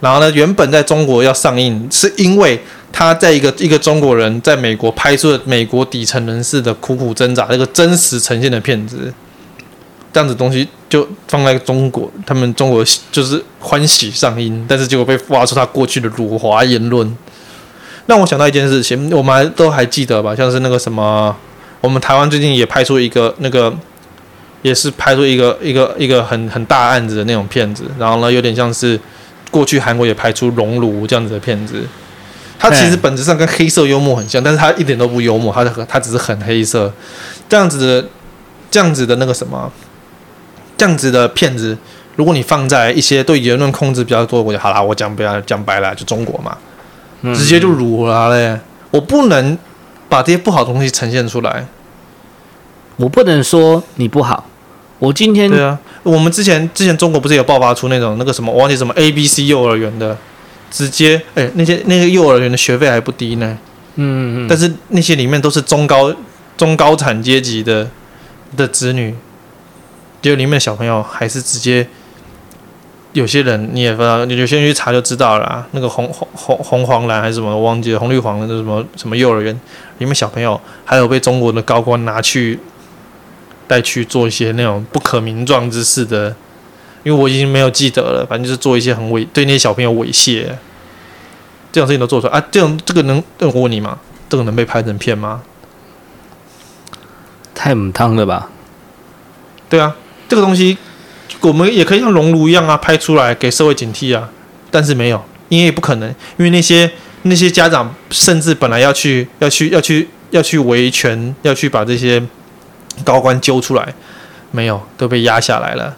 然后呢，原本在中国要上映，是因为。他在一个一个中国人在美国拍出了美国底层人士的苦苦挣扎，那个真实呈现的片子，这样子东西就放在中国，他们中国就是欢喜上映，但是结果被挖出他过去的辱华言论，让我想到一件事情，我们还都还记得吧？像是那个什么，我们台湾最近也拍出一个那个，也是拍出一个一个一个很很大案子的那种片子，然后呢，有点像是过去韩国也拍出《熔炉》这样子的片子。它其实本质上跟黑色幽默很像，但是它一点都不幽默，它的他只是很黑色，这样子的，这样子的那个什么，这样子的片子，如果你放在一些对言论控制比较多的国家，好啦，我讲不要讲白了，就中国嘛，直接就辱了嘞，我不能把这些不好的东西呈现出来，我不能说你不好，我今天对啊，我们之前之前中国不是有爆发出那种那个什么，我忘记什么 A B C 幼儿园的。直接哎、欸，那些那些幼儿园的学费还不低呢。嗯嗯。但是那些里面都是中高中高产阶级的的子女，就里面的小朋友还是直接，有些人你也不知道，有些人去查就知道了啊。那个红红红红黄蓝还是什么，我忘记了，红绿黄的那什么什么幼儿园里面小朋友，还有被中国的高官拿去带去做一些那种不可名状之事的。因为我已经没有记得了，反正就是做一些很猥对那些小朋友猥亵，这种事情都做出来啊！这种这个能，我问你吗？这个能被拍成片吗？太母汤了吧？对啊，这个东西我们也可以像熔炉一样啊，拍出来给社会警惕啊。但是没有，因为也不可能，因为那些那些家长甚至本来要去要去要去要去维权，要去把这些高官揪出来，没有，都被压下来了。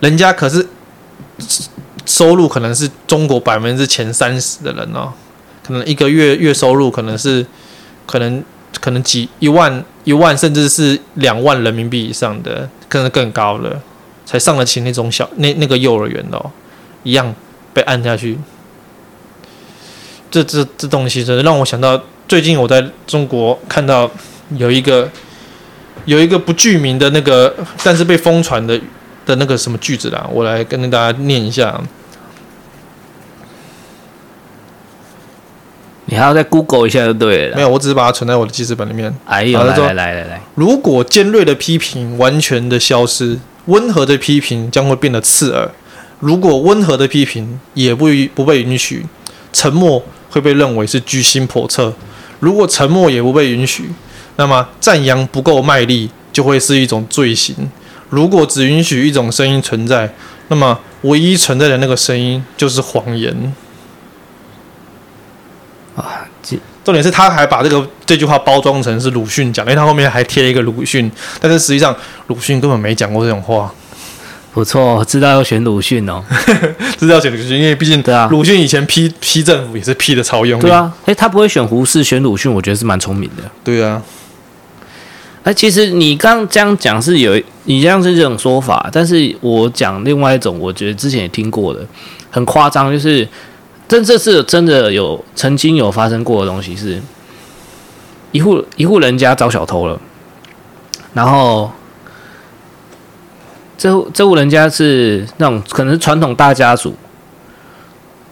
人家可是收入可能是中国百分之前三十的人哦，可能一个月月收入可能是可能可能几一万一万甚至是两万人民币以上的，可能更高了，才上得起那种小那那个幼儿园哦，一样被按下去。这这这东西真的让我想到，最近我在中国看到有一个有一个不具名的那个，但是被疯传的的那个什么句子啦，我来跟大家念一下。你还要再 Google 一下就对了。没有，我只是把它存在我的记事本里面。哎呦，来来来来来，如果尖锐的批评完全的消失，温和的批评将会变得刺耳；如果温和的批评也不不被允许，沉默会被认为是居心叵测。如果沉默也不被允许，那么赞扬不够卖力就会是一种罪行。如果只允许一种声音存在，那么唯一存在的那个声音就是谎言。啊，这重点是他还把这个这句话包装成是鲁迅讲，因为他后面还贴了一个鲁迅，但是实际上鲁迅根本没讲过这种话。不错，知道要选鲁迅哦，知道要选鲁迅，因为毕竟对啊，鲁迅以前批批政府也是批的超用力。对啊，诶，他不会选胡适，选鲁迅，我觉得是蛮聪明的。对啊，其实你刚这样讲是有，你这样是这种说法，但是我讲另外一种，我觉得之前也听过的，很夸张，就是。真这是真的有曾经有发生过的东西，是一户一户人家遭小偷了，然后这户这户人家是那种可能是传统大家族，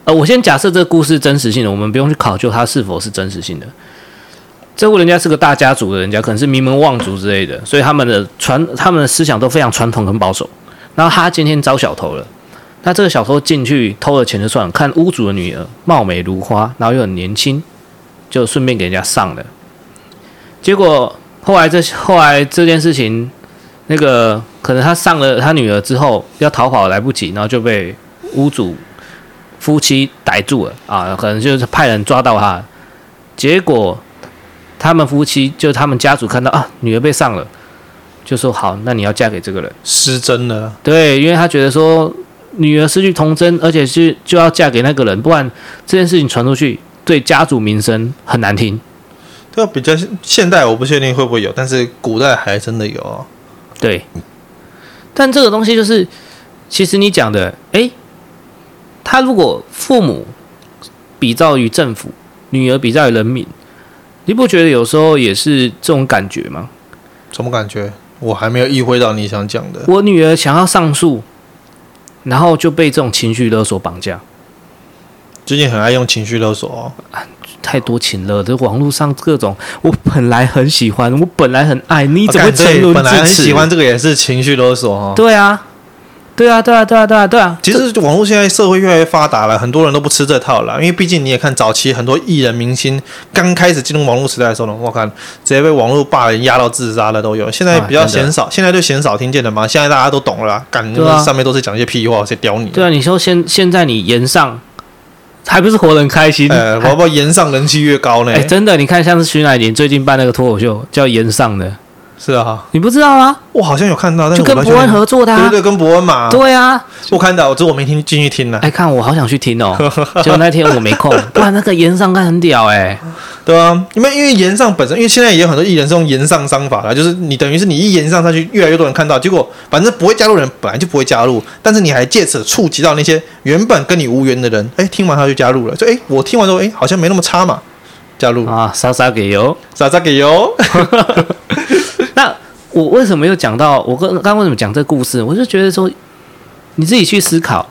呃，我先假设这个故事真实性的，我们不用去考究它是否是真实性的。这户人家是个大家族的人家，可能是名门望族之类的，所以他们的传他们的思想都非常传统很保守。然后他今天遭小偷了。那这个小偷进去偷了钱就算了，看屋主的女儿貌美如花，然后又很年轻，就顺便给人家上了。结果后来这后来这件事情，那个可能他上了他女儿之后要逃跑来不及，然后就被屋主夫妻逮住了啊，可能就是派人抓到他。结果他们夫妻就他们家族看到啊女儿被上了，就说好，那你要嫁给这个人，失真了。对，因为他觉得说。女儿失去童真，而且是就要嫁给那个人，不然这件事情传出去，对家族名声很难听。这个比较现代，我不确定会不会有，但是古代还真的有哦。对，但这个东西就是，其实你讲的，诶，他如果父母比照于政府，女儿比照于人民，你不觉得有时候也是这种感觉吗？什么感觉？我还没有意会到你想讲的。我女儿想要上诉。然后就被这种情绪勒索绑架。最近很爱用情绪勒索哦，啊、太多情了。这网络上各种，我本来很喜欢，我本来很爱，你怎么沉沦至此？本来很喜欢这个也是情绪勒索哦。对啊。对啊，对啊，对啊，对啊，对啊！其实网络现在社会越来越发达了，很多人都不吃这套了。因为毕竟你也看，早期很多艺人明星刚开始进入网络时代的时候呢，我看直接被网络霸凌压到自杀的都有。现在比较鲜少，现在就鲜少听见的嘛。现在大家都懂了，感觉上面都是讲一些屁话，谁屌你。对啊，你说现现在你言上，还不是活得很开心？呃，宝宝炎上人气越高呢。哎，真的，你看像是徐乃麟最近办那个脱口秀，叫炎上的。是啊，你不知道吗？我好像有看到，但是就跟伯恩合作的，啊，对对对，跟伯恩嘛。对啊，我看到，只是我没听进去听呢。哎，看我好想去听哦，结果那天我没空。哇，那个岩上看很屌哎，欸，对啊，因为因为炎上本身，因为现在也有很多艺人是用岩上商法的，就是你等于是你一岩上上去，越来越多人看到，结果反正不会加入人本来就不会加入，但是你还借此触及到那些原本跟你无缘的人，哎，听完他就加入了，就哎，我听完之后，哎，好像没那么差嘛，加入啊，莎莎给油，莎莎给油，那。我为什么又讲到我刚刚为什么讲这个故事？我就觉得说，你自己去思考。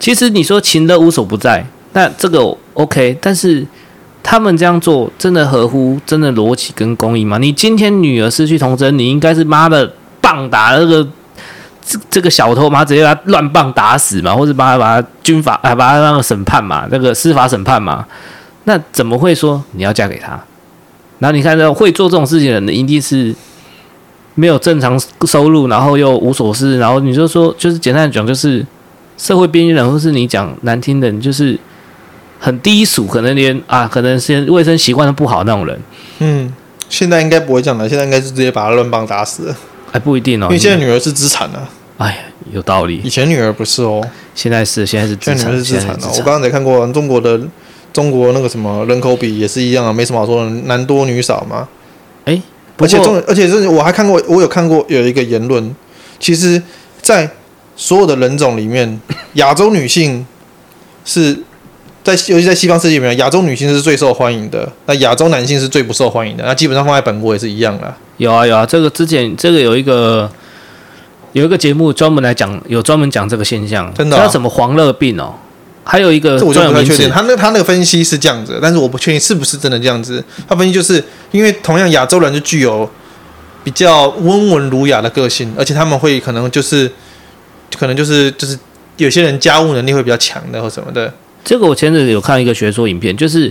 其实你说情的无所不在，那这个 OK，但是他们这样做真的合乎真的逻辑跟公义吗？你今天女儿失去童真，你应该是妈的棒打那个这这个小偷，嘛直接把他乱棒打死嘛，或者把他把他军法啊，把他那个审判嘛，那个司法审判嘛，那怎么会说你要嫁给他？然后你看，这会做这种事情的人，一定是。没有正常收入，然后又无所事，然后你就说，就是简单的讲，就是社会边缘人，或是你讲难听的，就是很低俗，可能连啊，可能是卫生习惯都不好那种人。嗯，现在应该不会这样的，现在应该是直接把他乱棒打死了。还不一定哦，因为现在女儿是资产啊。哎呀，有道理。以前女儿不是哦，现在是，现在是资产，是资产哦。我刚刚才看过中国的中国那个什么人口比也是一样啊，没什么好说的，男多女少嘛。哎。而且重，而且是我还看过，我有看过有一个言论，其实，在所有的人种里面，亚洲女性是在尤其在西方世界里面，亚洲女性是最受欢迎的，那亚洲男性是最不受欢迎的。那基本上放在本国也是一样的。有啊有啊，这个之前这个有一个有一个节目专门来讲，有专门讲这个现象，真的、哦、叫什么黄热病哦。还有一个，我就不太确定。他那他那个分析是这样子，但是我不确定是不是真的这样子。他分析就是因为同样亚洲人就具有比较温文儒雅的个性，而且他们会可能就是可能就是就是有些人家务能力会比较强的或什么的。这个我前阵子有看一个学术影片，就是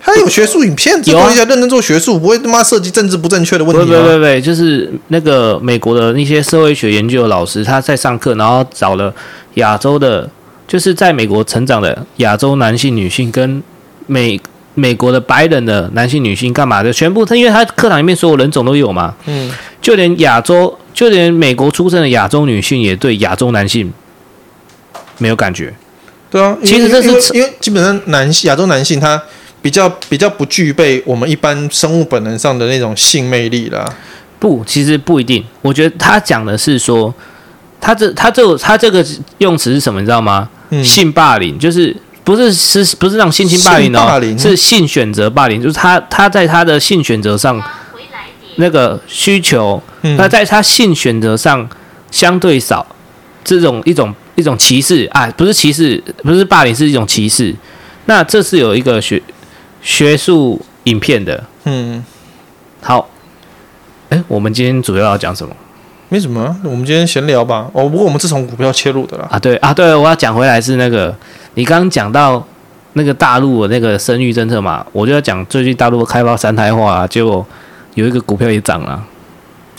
他有学术影片，有啊，认真做学术，不会他妈涉及政治不正确的问题对对对，就是那个美国的那些社会学研究的老师，他在上课，然后找了亚洲的。就是在美国成长的亚洲男性、女性，跟美美国的白人的男性、女性干嘛的？全部他，因为他课堂里面所有人种都有嘛。嗯。就连亚洲，就连美国出生的亚洲女性也对亚洲男性没有感觉。对啊，其实这是因为，基本上男亚洲男性他比较比较不具备我们一般生物本能上的那种性魅力啦。不，其实不一定。我觉得他讲的是说，他这他这他这个用词是什么？你知道吗？嗯、性霸凌就是不是是不是那种性侵霸凌哦，凌。是性选择霸凌，就是他他在他的性选择上那个需求，那在他性选择上相对少，这种一种一种歧视啊，不是歧视，不是霸凌，是一种歧视。那这是有一个学学术影片的，嗯，好，哎，我们今天主要要讲什么？没什么，我们今天闲聊吧。哦，不过我们是从股票切入的啦。啊，对啊，对，我要讲回来是那个，你刚刚讲到那个大陆的那个生育政策嘛，我就要讲最近大陆开发三胎化啊，结果有一个股票也涨了。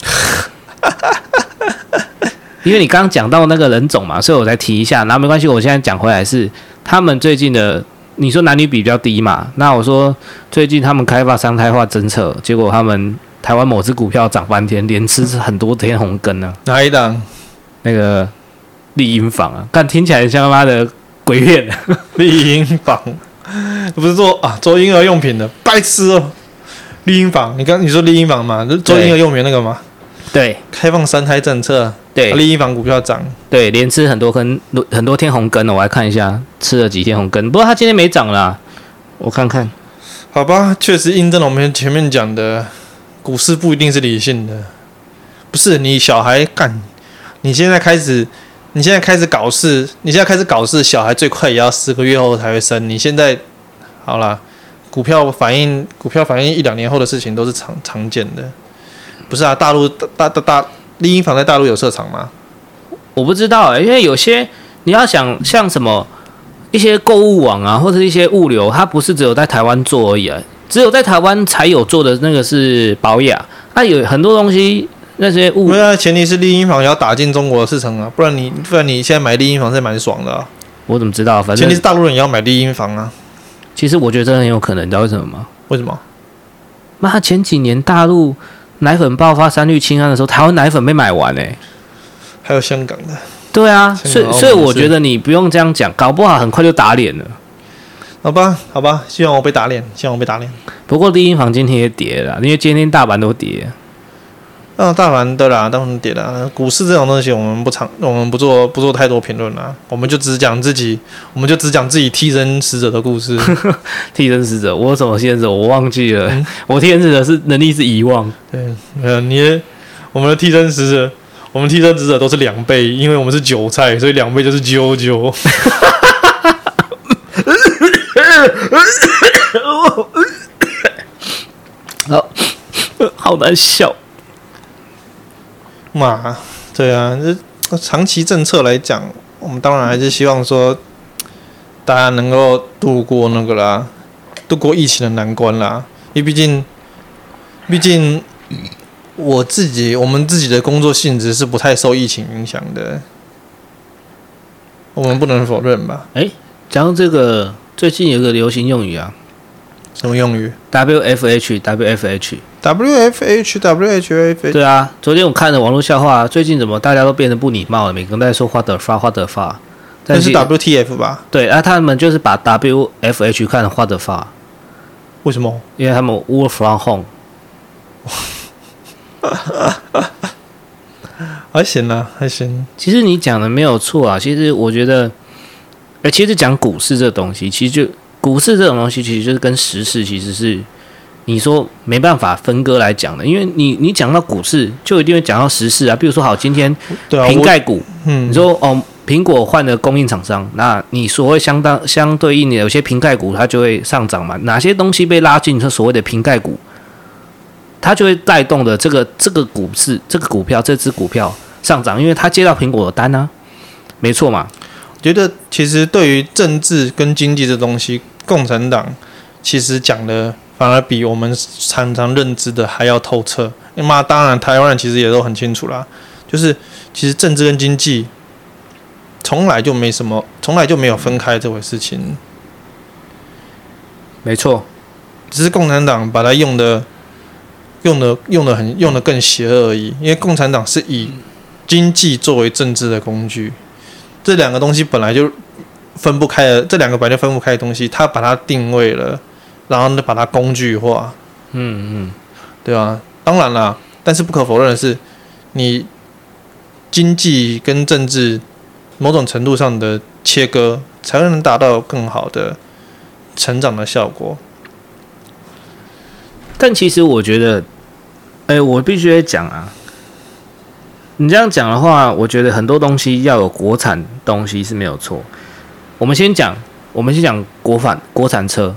因为你刚刚讲到那个人种嘛，所以我才提一下。然后没关系，我现在讲回来是他们最近的，你说男女比比较低嘛，那我说最近他们开发三胎化政策，结果他们。台湾某只股票涨翻天，连吃很多天红根呢、啊。哪一档？那个丽婴房啊，看听起来像他妈的鬼片。丽婴房不是做啊做婴儿用品的，白痴哦。丽婴房，你刚你说丽婴房嘛，就做婴儿用品那个嘛。对，开放三胎政策。对，丽婴房股票涨。对，连吃很多根很多天红根哦。我来看一下，吃了几天红根。不过它今天没涨啦，我看看。好吧，确实印证了我们前面讲的。股市不一定是理性的，不是你小孩干，你现在开始，你现在开始搞事，你现在开始搞事，小孩最快也要四个月后才会生。你现在好了，股票反应，股票反应一两年后的事情都是常常见的，不是啊？大陆大大大丽婴房在大陆有设厂吗？我不知道欸，因为有些你要想像什么一些购物网啊，或者一些物流，它不是只有在台湾做而已啊。只有在台湾才有做的那个是保养，那有很多东西那些物，那前提是丽婴房要打进中国的市场啊，不然你不然你现在买丽婴房是蛮爽的啊。我怎么知道？反正前提是大陆人也要买丽婴房啊。其实我觉得这很有可能，你知道为什么吗？为什么？妈前几年大陆奶粉爆发三氯氰胺的时候，台湾奶粉被买完哎，还有香港的。对啊，所以所以我觉得你不用这样讲，搞不好很快就打脸了。好吧，好吧，希望我被打脸，希望我被打脸。不过第一房今天也跌了，因为今天大盘都跌。啊、哦，大盘对啦，当然跌了。股市这种东西，我们不常，我们不做不做太多评论啦。我们就只讲自己，我们就只讲自己替身使者的故事。替身使者，我有什么替身使者？我忘记了。嗯、我替身使者是能力是遗忘。对，呃，你我们的替身使者，我们替身使者都是两倍，因为我们是韭菜，所以两倍就是啾啾。好，好难笑。嘛，对啊，这长期政策来讲，我们当然还是希望说，大家能够度过那个啦，度过疫情的难关啦。因为毕竟，毕竟我自己，我们自己的工作性质是不太受疫情影响的，我们不能否认吧？哎，讲到这个。最近有个流行用语啊，什么用语？W F H，W F H，W F H，W H H。对啊，昨天我看了网络笑话，最近怎么大家都变得不礼貌了？每个人都在说 What the fuck，What the fuck。那是 W T F 吧？对啊，他们就是把 W F H 看成 What the fuck。为什么？因为他们 Work from home。还行啊，还行。其实你讲的没有错啊，其实我觉得。哎，其实讲股市这东西，其实就股市这种东西其实就是跟时事其实是你说没办法分割来讲的，因为你你讲到股市就一定会讲到时事啊。比如说好，今天瓶盖股，嗯，你说哦，苹果换了供应厂商，那你所谓相当相对应的有些瓶盖股它就会上涨嘛？哪些东西被拉进这所谓的瓶盖股，它就会带动的这个这个股市这个股票这只股票上涨，因为它接到苹果的单啊，没错嘛。觉得其实对于政治跟经济这东西。共产党其实讲的反而比我们常常认知的还要透彻。那当然，台湾人其实也都很清楚啦，就是其实政治跟经济从来就没什么，从来就没有分开这回事情。没错，只是共产党把它用的、用的、用的很、用的更邪恶而已。因为共产党是以经济作为政治的工具，这两个东西本来就。分不开的这两个本来就分不开的东西，他把它定位了，然后呢把它工具化，嗯嗯，对吧？当然了，但是不可否认的是，你经济跟政治某种程度上的切割，才能达到更好的成长的效果。但其实我觉得，哎，我必须得讲啊，你这样讲的话，我觉得很多东西要有国产东西是没有错。我们先讲，我们先讲国产国产车。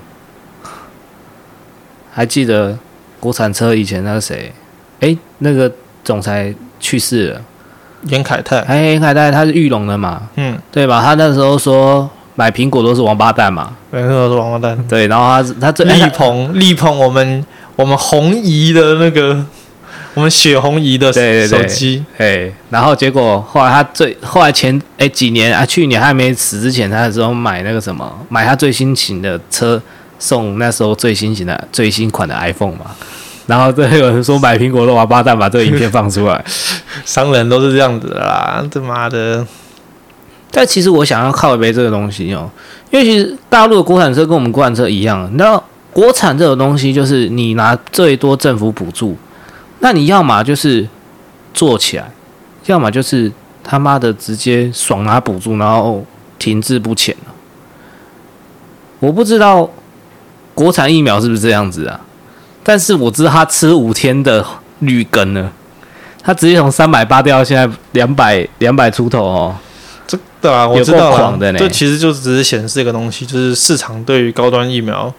还记得国产车以前那个谁？哎，那个总裁去世了，严凯泰。哎，严凯泰他是玉龙的嘛？嗯，对吧？他那时候说买苹果都是王八蛋嘛，每个都是王八蛋。对，然后他他最力捧力捧我们我们红姨的那个。我们血红姨的手机，哎，然后结果后来他最后来前哎几年啊，去年还没死之前，他那时候买那个什么，买他最新型的车，送那时候最新型的最新款的 iPhone 嘛。然后这有人说买苹果的王八蛋，把这个影片放出来，商人都是这样子的啦，他妈的！但其实我想要靠一杯这个东西哦，因为其实大陆的国产车跟我们国产车一样，你知道国产这种东西就是你拿最多政府补助。那你要么就是做起来，要么就是他妈的直接爽拿补助，然后停滞不前了。我不知道国产疫苗是不是这样子啊？但是我知道他吃五天的绿根呢，他直接从三百八掉到现在两百两百出头哦。这对啊，我知道了。这其实就只是显示一个东西，就是市场对于高端疫苗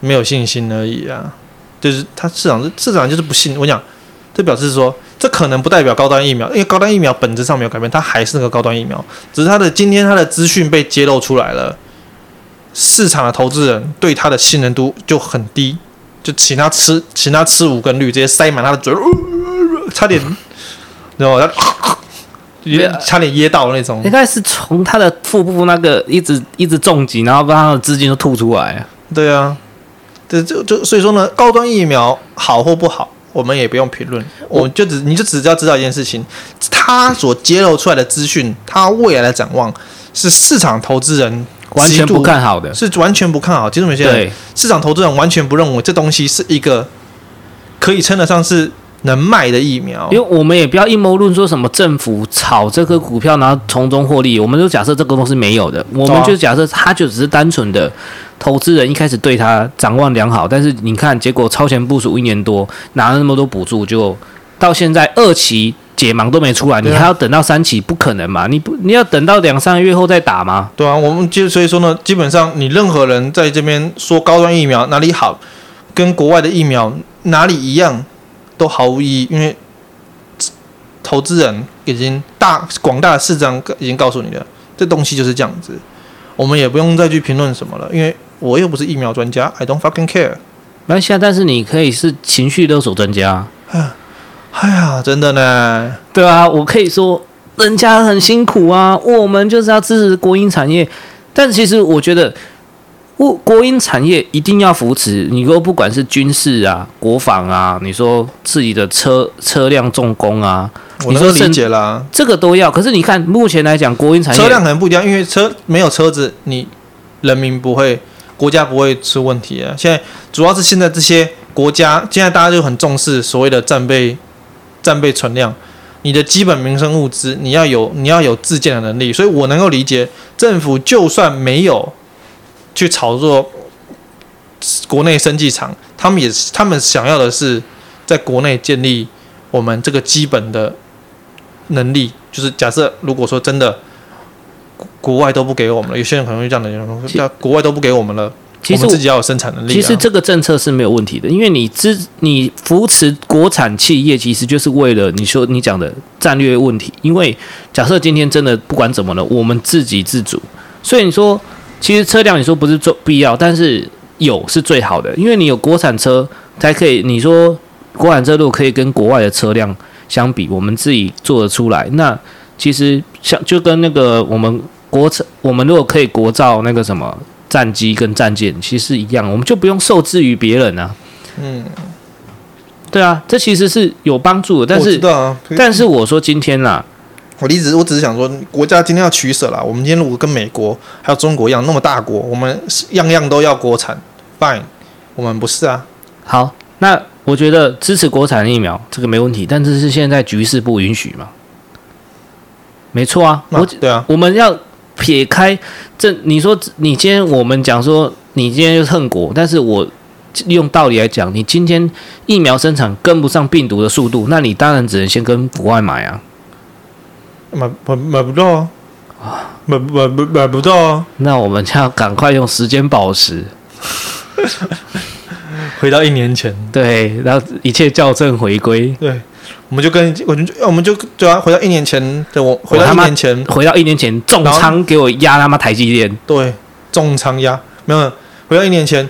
没有信心而已啊。就是它市场市场就是不信，我讲，这表示说，这可能不代表高端疫苗，因为高端疫苗本质上没有改变，它还是那个高端疫苗，只是它的今天它的资讯被揭露出来了，市场的投资人对它的信任度就很低，就请他吃，请他吃五根绿，直接塞满他的嘴，差点，然后他，差点噎到那种，应该是从他的腹部那个一直一直重击，然后把他的资金都吐出来，对啊。这就就所以说呢，高端疫苗好或不好，我们也不用评论，我就只你就只要知道一件事情，他所揭露出来的资讯，他未来的展望是市场投资人完全不看好的，是完全不看好。其实我们现在市场投资人完全不认为这东西是一个可以称得上是能卖的疫苗，因为我们也不要阴谋论说什么政府炒这个股票然后从中获利，我们就假设这个东西没有的，我们就假设它就只是单纯的。投资人一开始对它展望良好，但是你看结果超前部署一年多，拿了那么多补助，就到现在二期解盲都没出来，你还要等到三期，不可能嘛？你不你要等到两三个月后再打吗？对啊，我们就所以说呢，基本上你任何人在这边说高端疫苗哪里好，跟国外的疫苗哪里一样，都毫无意义，因为投资人已经大广大的市场已经告诉你了，这东西就是这样子，我们也不用再去评论什么了，因为。我又不是疫苗专家，I don't fucking care。没关系啊，但是你可以是情绪勒索专家。哎呀，真的呢。对啊，我可以说人家很辛苦啊，我们就是要支持国营产业。但其实我觉得，国国营产业一定要扶持。你说不管是军事啊、国防啊，你说自己的车车辆重工啊，我能理解啦，这个都要。可是你看目前来讲，国营产业车辆可能不一样，因为车没有车子，你人民不会。国家不会出问题啊！现在主要是现在这些国家，现在大家就很重视所谓的战备、战备存量。你的基本民生物资，你要有，你要有自建的能力。所以我能够理解，政府就算没有去炒作国内生技厂，他们也是他们想要的是在国内建立我们这个基本的能力，就是假设如果说真的国外都不给我们了，有些人可能会这样的人说，国外都不给我们了。其实我们自己要有生产能力啊。其实这个政策是没有问题的，因为你支你扶持国产企业，其实就是为了你说你讲的战略问题。因为假设今天真的不管怎么了，我们自给自足，所以你说其实车辆你说不是做必要，但是有是最好的，因为你有国产车才可以。你说国产车如果可以跟国外的车辆相比，我们自己做得出来，那其实像就跟那个我们国产，我们如果可以国造那个什么。战机跟战舰其实一样，我们就不用受制于别人啊。嗯，对啊，这其实是有帮助的。但是，但是我说今天啦，我一直，我只是想说，国家今天要取舍啦。我们今天如果跟美国还有中国一样那么大国，我们样样都要国产，fine，我们不是啊。好，那我觉得支持国产疫苗这个没问题，但这是现在局势不允许嘛？没错啊，我对啊，我们要。撇开这，你说你今天我们讲说你今天就是恨国，但是我用道理来讲，你今天疫苗生产跟不上病毒的速度，那你当然只能先跟国外买啊，买买买不到啊，买买买买不到啊，那我们就要赶快用时间宝石，回到一年前，对，然后一切校正回归，对。我们就跟我们就我们就对啊，回到一年前，的我回到一年前，回到一年前重仓给我压他妈台积电，对，重仓压。没有，回到一年前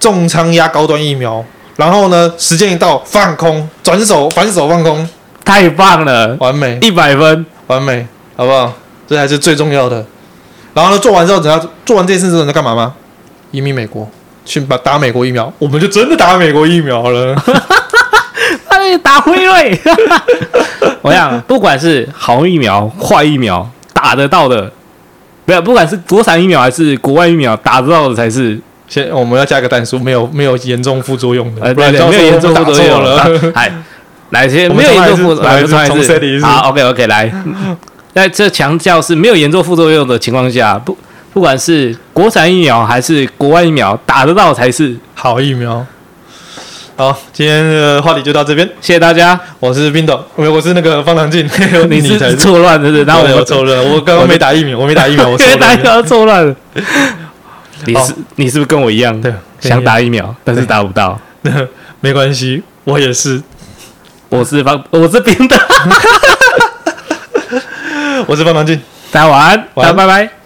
重仓压高端疫苗，然后呢，时间一到放空，转手反手放空，太棒了，完美，一百分，完美，好不好？这才是最重要的。然后呢，做完之后，等下做完这件事之后，你在干嘛吗？移民美国，去把打美国疫苗，我们就真的打美国疫苗了。打辉瑞，我想不管是好疫苗、坏疫苗，打得到的，不要不管是国产疫苗还是国外疫苗，打得到的才是。先我们要加个单数，没有没有严重副作用的，呃、对，对对，没有严重副作用了。哎，来先没有严重副作用，来重申一次。好，OK OK，来，在这强调是没有严重副作用的情况下，不不管是国产疫苗还是国外疫苗，打得到才是好疫苗。好，今天的话题就到这边，谢谢大家。我是冰斗，我我是那个方唐镜，你是错乱的，然后我错乱，我刚刚没打疫苗，我没打疫苗，我没打疫苗错乱了。你是你是不是跟我一样，对，想打疫苗，但是打不到？没关系，我也是，我是方，我是冰的，我是方唐镜，大家晚安，晚安，拜拜。